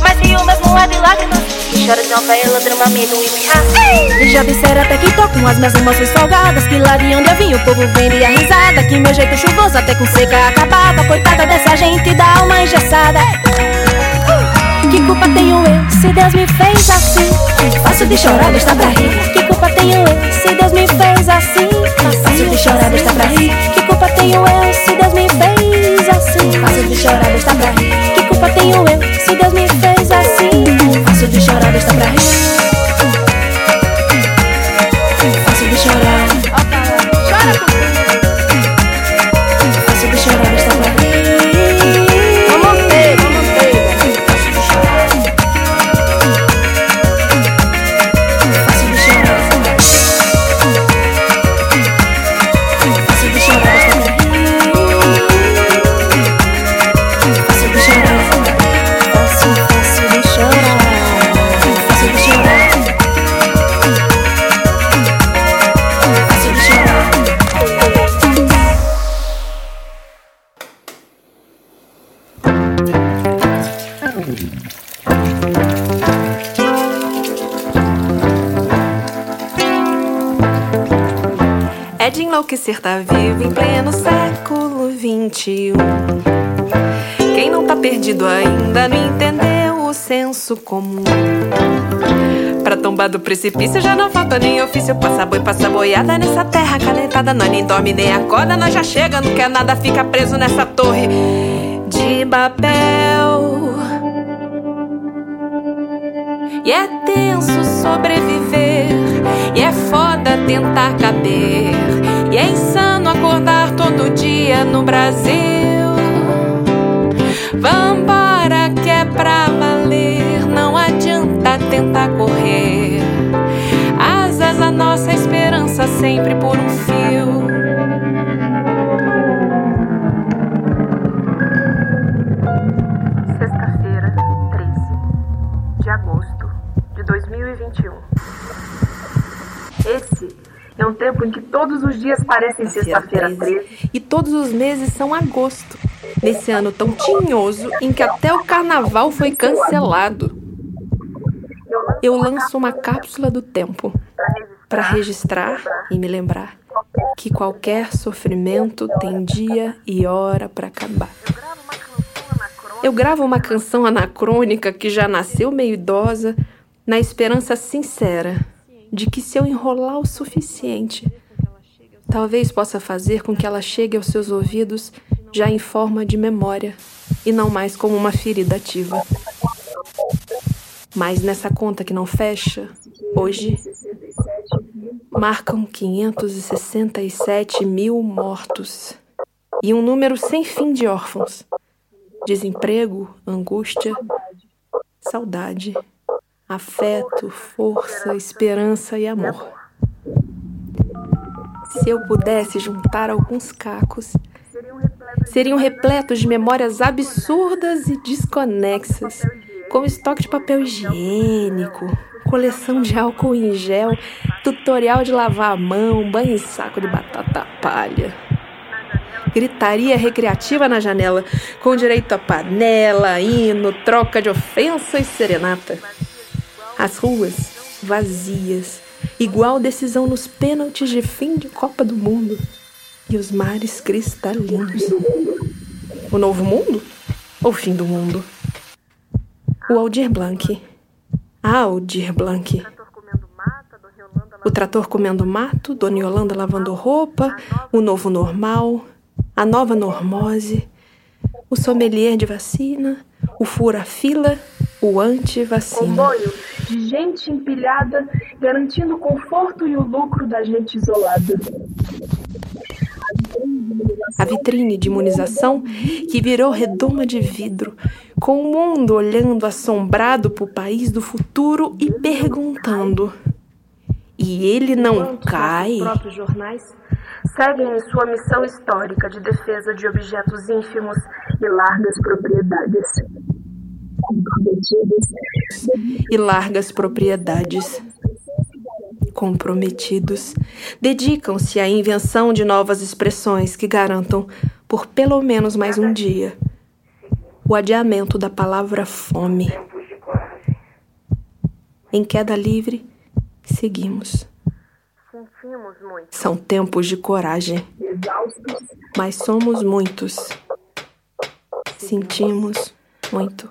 Mas rio mesmo é de lágrimas, que chora de novela, drama, medo e pirraça. E já disseram até que tô com as minhas emoções folgadas, que lá de onde eu vim o povo vendia risada. Que meu jeito chuvoso até com seca acabava, coitada dessa gente da alma engessada. Culpa tenho eu se Deus me fez assim? Fácil de chorar, besta pra rir. Que culpa tenho eu se Deus me fez assim? Fácil de chorar, besta pra rir. Que culpa tenho eu se Deus me fez assim? Fácil de chorar, besta pra rir. Que culpa tenho eu se Deus me fez assim? Fácil de chorar, besta pra rir. Tá vivo em pleno século XXI. Quem não tá perdido ainda não entendeu o senso comum. Pra tombar do precipício já não falta nem ofício. Passa boi, passa boiada nessa terra calentada. Nós nem dorme nem acorda, nós já chega, não quer nada, fica preso nessa torre de Babel. E é tenso sobreviver, e é foda tentar caber, é insano acordar todo dia no Brasil. Vambora que é pra valer, não adianta tentar correr. Asas a nossa esperança sempre por um fio. Sexta-feira, 13 de agosto de 2021. Esse é um tempo em que todos os dias parecem sexta-feira 13 E todos os meses são agosto. Nesse ano tão tinhoso em que até o carnaval foi cancelado. eu lanço uma cápsula do tempo para registrar e me lembrar que qualquer sofrimento tem dia e hora para acabar. Eu gravo uma canção anacrônica que já nasceu meio idosa, na esperança sincera de que se eu enrolar o suficiente, talvez possa fazer com que ela chegue aos seus ouvidos já em forma de memória e não mais como uma ferida ativa. Mas nessa conta que não fecha, hoje marcam 567 mil mortos e um número sem fim de órfãos. Desemprego, angústia, saudade, afeto, força, esperança e amor. Se eu pudesse juntar alguns cacos, seriam repletos de memórias absurdas e desconexas, como estoque de papel higiênico, coleção de álcool em gel, tutorial de lavar a mão, banho em saco de batata palha. Gritaria recreativa na janela, com direito a panela, hino, troca de ofensa e serenata. As ruas vazias, igual decisão nos pênaltis de fim de Copa do Mundo. E os mares cristalinos. O novo mundo? Ou fim do mundo? O Aldir Blanc. Ah, Aldir Blanc. O trator comendo mato, Dona Yolanda lavando roupa, o novo normal, a nova normose, o sommelier de vacina, o fura-fila, o anti-vacina. Comboio de gente empilhada, garantindo o conforto e o lucro da gente isolada a vitrine de imunização que virou redoma de vidro, com o mundo olhando assombrado para o país do futuro e perguntando: e ele não cai? Os próprios jornais seguem em sua missão histórica de defesa de objetos ínfimos e largas propriedades. E largas propriedades comprometidos, dedicam-se à invenção de novas expressões que garantam, por pelo menos mais um dia, o adiamento da palavra fome. Em queda livre, seguimos. São tempos de coragem, mas somos muitos. Sentimos muito.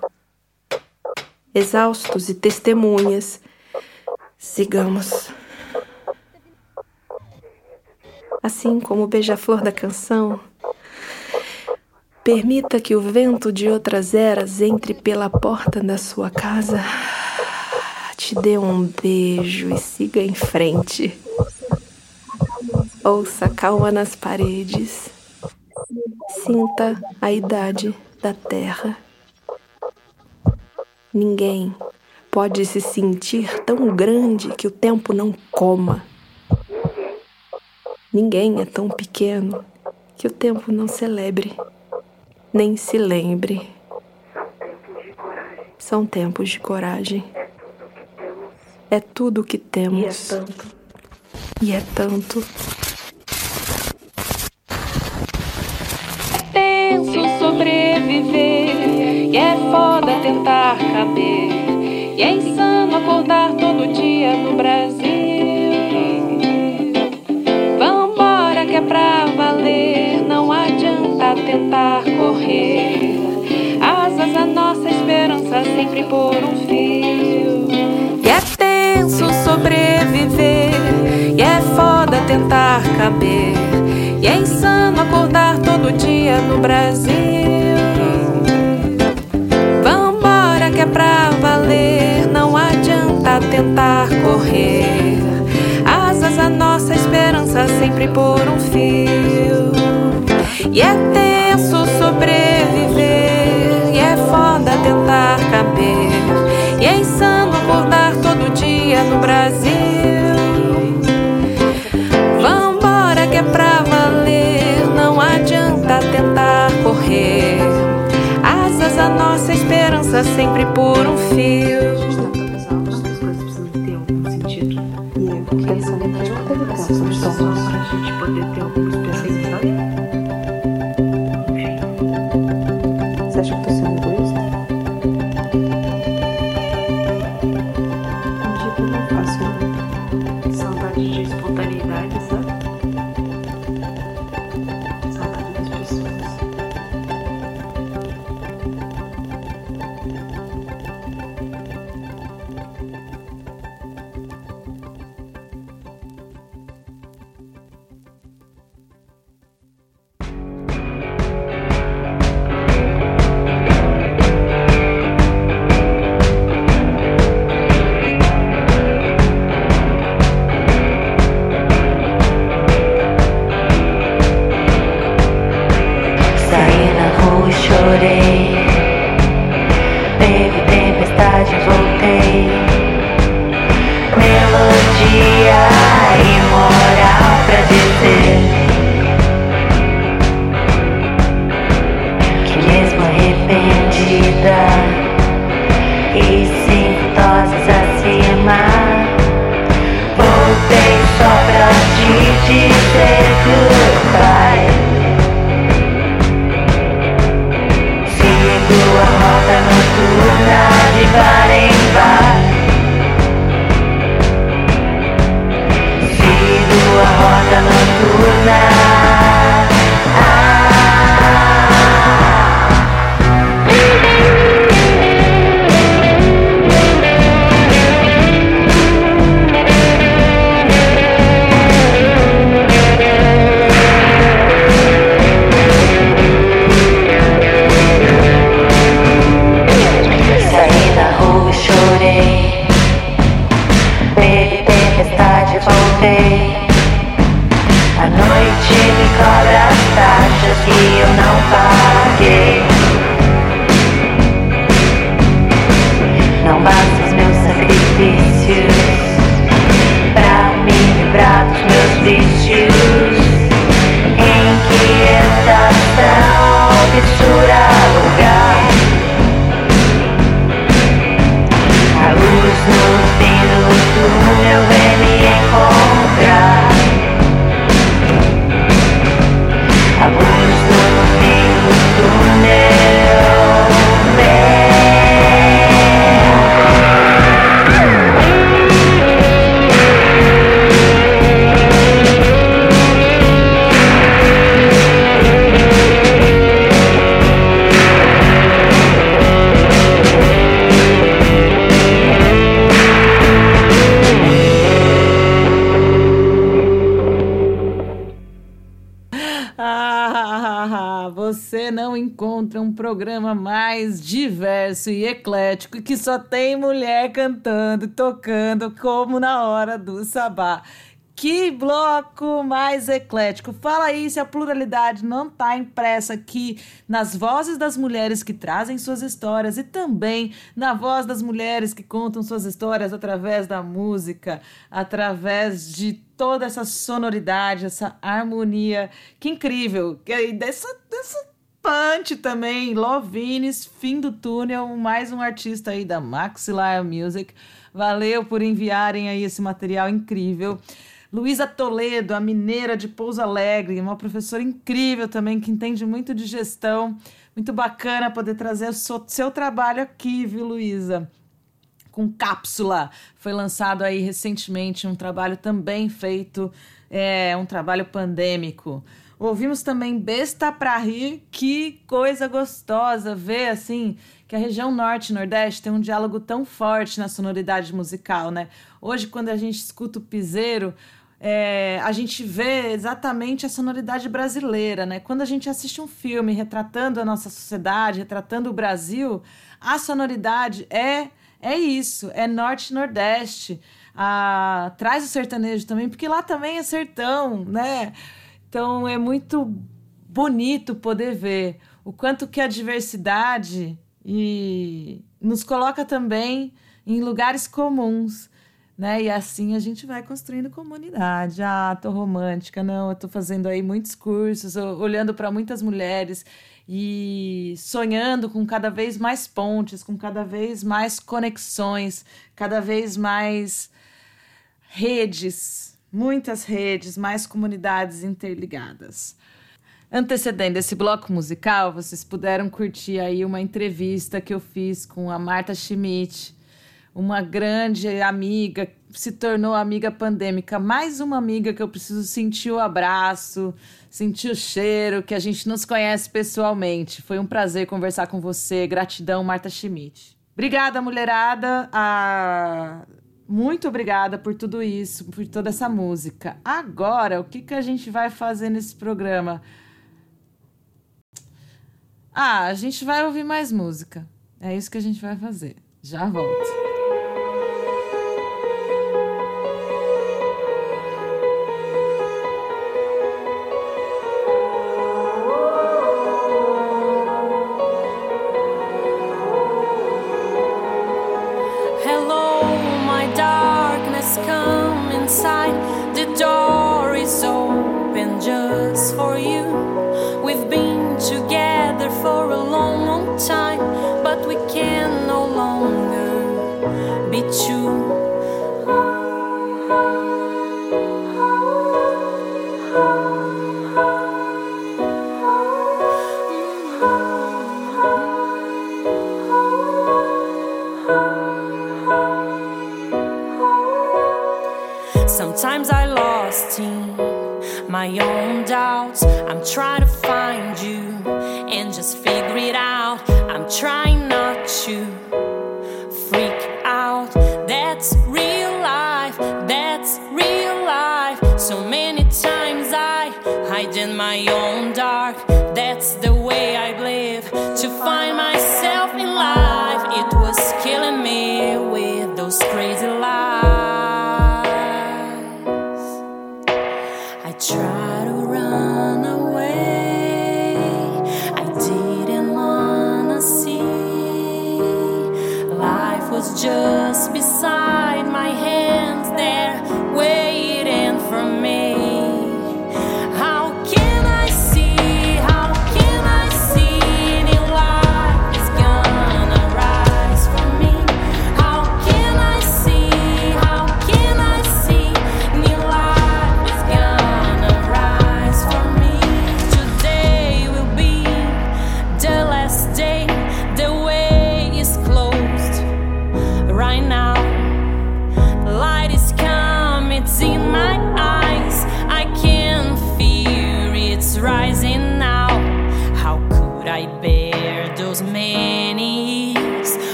Exaustos e testemunhas, sigamos. assim como o beija-flor da canção. Permita que o vento de outras eras entre pela porta da sua casa, te dê um beijo e siga em frente. Ouça calma nas paredes. Sinta a idade da terra. Ninguém pode se sentir tão grande que o tempo não coma. Ninguém é tão pequeno que o tempo não celebre, nem se lembre. São tempos de coragem. É tudo o que temos. E é tanto. E é tanto. É tenso sobreviver, e é foda tentar caber, e é insano acordar todo dia no Brasil. é pra valer, não adianta tentar correr. Asas a nossa esperança sempre por um fio. E é tenso sobreviver, e é foda tentar caber. E é insano acordar todo dia no Brasil. Que é pra valer, não adianta tentar correr a nossa esperança sempre por um fio. E é tenso sobreviver, e é foda tentar caber, e é insano acordar todo dia no Brasil. Teve só tem mulher cantando tocando como na hora do sabá. Que bloco mais eclético! Fala aí se a pluralidade não está impressa aqui nas vozes das mulheres que trazem suas histórias e também na voz das mulheres que contam suas histórias através da música, através de toda essa sonoridade, essa harmonia. Que incrível! E dessa, dessa punch também, Lovines, Fim do Túnel, mais um artista aí da Maxilar Music. Valeu por enviarem aí esse material incrível. Luísa Toledo, a mineira de Pouso Alegre, uma professora incrível também, que entende muito de gestão. Muito bacana poder trazer seu, seu trabalho aqui, viu, Luísa? Com cápsula. Foi lançado aí recentemente um trabalho também feito, é, um trabalho pandêmico. Ouvimos também Besta pra Rir, que coisa gostosa ver assim que a região norte e nordeste tem um diálogo tão forte na sonoridade musical, né? Hoje, quando a gente escuta o piseiro, é, a gente vê exatamente a sonoridade brasileira, né? Quando a gente assiste um filme retratando a nossa sociedade, retratando o Brasil, a sonoridade é é isso, é norte e nordeste. Ah, traz o sertanejo também, porque lá também é sertão, né? Então é muito bonito poder ver o quanto que a diversidade e nos coloca também em lugares comuns, né? E assim a gente vai construindo comunidade. Ah, tô romântica, não, eu tô fazendo aí muitos cursos, olhando para muitas mulheres e sonhando com cada vez mais pontes, com cada vez mais conexões, cada vez mais redes, muitas redes, mais comunidades interligadas. Antecedendo esse bloco musical, vocês puderam curtir aí uma entrevista que eu fiz com a Marta Schmidt, uma grande amiga, se tornou amiga pandêmica, mais uma amiga que eu preciso sentir o abraço, sentir o cheiro, que a gente nos conhece pessoalmente. Foi um prazer conversar com você. Gratidão, Marta Schmidt. Obrigada, mulherada. Ah, muito obrigada por tudo isso, por toda essa música. Agora, o que, que a gente vai fazer nesse programa? Ah, a gente vai ouvir mais música. É isso que a gente vai fazer. Já volto.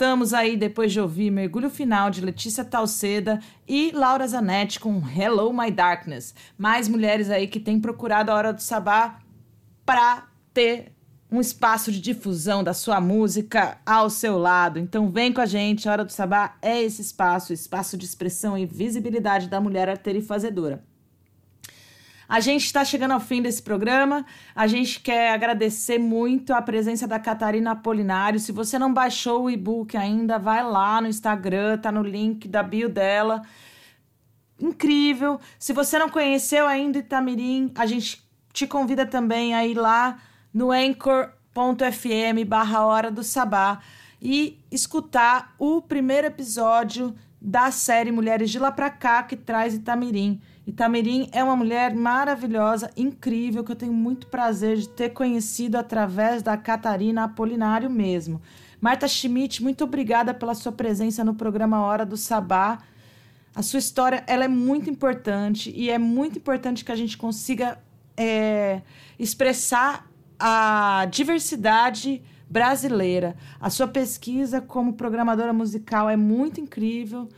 Voltamos aí depois de ouvir Mergulho Final de Letícia Talceda e Laura Zanetti com Hello My Darkness. Mais mulheres aí que têm procurado a Hora do Sabá para ter um espaço de difusão da sua música ao seu lado. Então vem com a gente, a Hora do Sabá é esse espaço, espaço de expressão e visibilidade da mulher arteira e fazedora. A gente está chegando ao fim desse programa. A gente quer agradecer muito a presença da Catarina Apolinário. Se você não baixou o e-book ainda, vai lá no Instagram, tá no link da bio dela. Incrível. Se você não conheceu ainda Itamirim, a gente te convida também a ir lá no anchor.fm barra Hora do Sabá e escutar o primeiro episódio da série Mulheres de Lá Pra Cá, que traz Itamirim. Itamirim é uma mulher maravilhosa, incrível, que eu tenho muito prazer de ter conhecido através da Catarina Apolinário mesmo. Marta Schmidt, muito obrigada pela sua presença no programa Hora do Sabá. A sua história ela é muito importante e é muito importante que a gente consiga é, expressar a diversidade brasileira. A sua pesquisa como programadora musical é muito incrível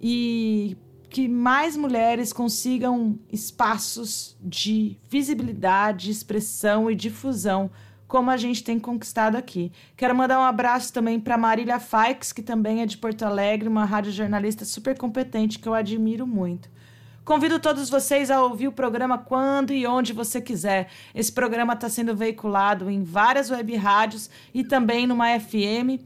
e que mais mulheres consigam espaços de visibilidade, expressão e difusão, como a gente tem conquistado aqui. Quero mandar um abraço também para Marília Faix, que também é de Porto Alegre, uma rádio jornalista super competente que eu admiro muito. Convido todos vocês a ouvir o programa quando e onde você quiser. Esse programa está sendo veiculado em várias web rádios e também numa FM,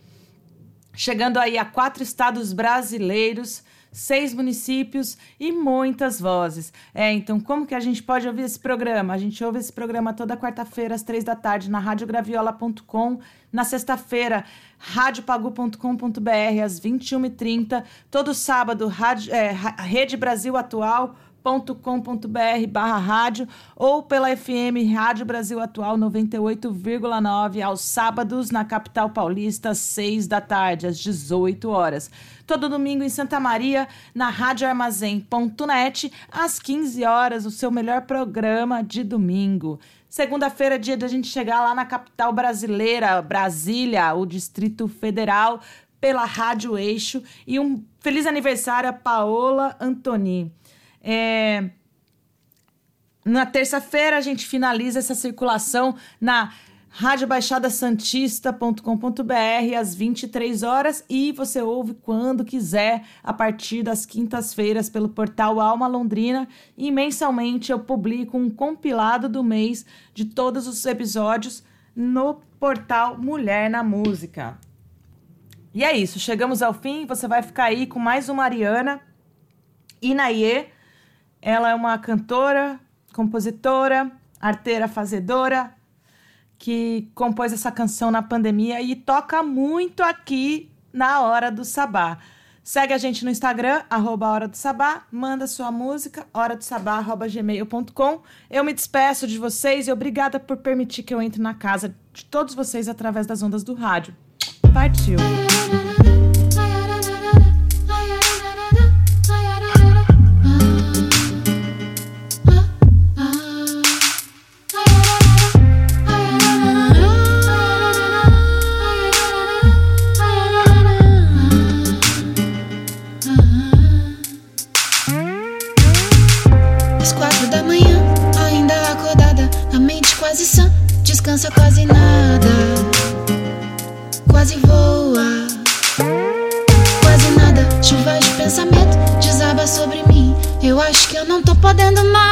chegando aí a quatro estados brasileiros seis municípios e muitas vozes. É, então como que a gente pode ouvir esse programa? A gente ouve esse programa toda quarta-feira às três da tarde na radiograviola.com, na sexta-feira radiopagu.com.br às 21h30, todo sábado rádio, é, Rede Brasil Atual com.br barra rádio ou pela FM Rádio Brasil Atual 98,9 aos sábados na capital paulista, 6 da tarde, às 18 horas. Todo domingo em Santa Maria, na Rádio Armazém.net, às 15 horas, o seu melhor programa de domingo. Segunda-feira, é dia de a gente chegar lá na capital brasileira, Brasília, o Distrito Federal, pela Rádio Eixo. E um feliz aniversário a Paola Antoni. É... Na terça-feira, a gente finaliza essa circulação na radiobaixadasantista.com.br às 23 horas e você ouve quando quiser a partir das quintas-feiras pelo portal Alma Londrina e mensalmente eu publico um compilado do mês de todos os episódios no portal Mulher na Música. E é isso, chegamos ao fim, você vai ficar aí com mais uma Ariana Inaie. Ela é uma cantora, compositora, arteira fazedora, que compôs essa canção na pandemia e toca muito aqui na Hora do Sabá. Segue a gente no Instagram, arroba Hora do Sabá, manda sua música, hora gmail.com. Eu me despeço de vocês e obrigada por permitir que eu entre na casa de todos vocês através das ondas do rádio. Partiu! podendo mais.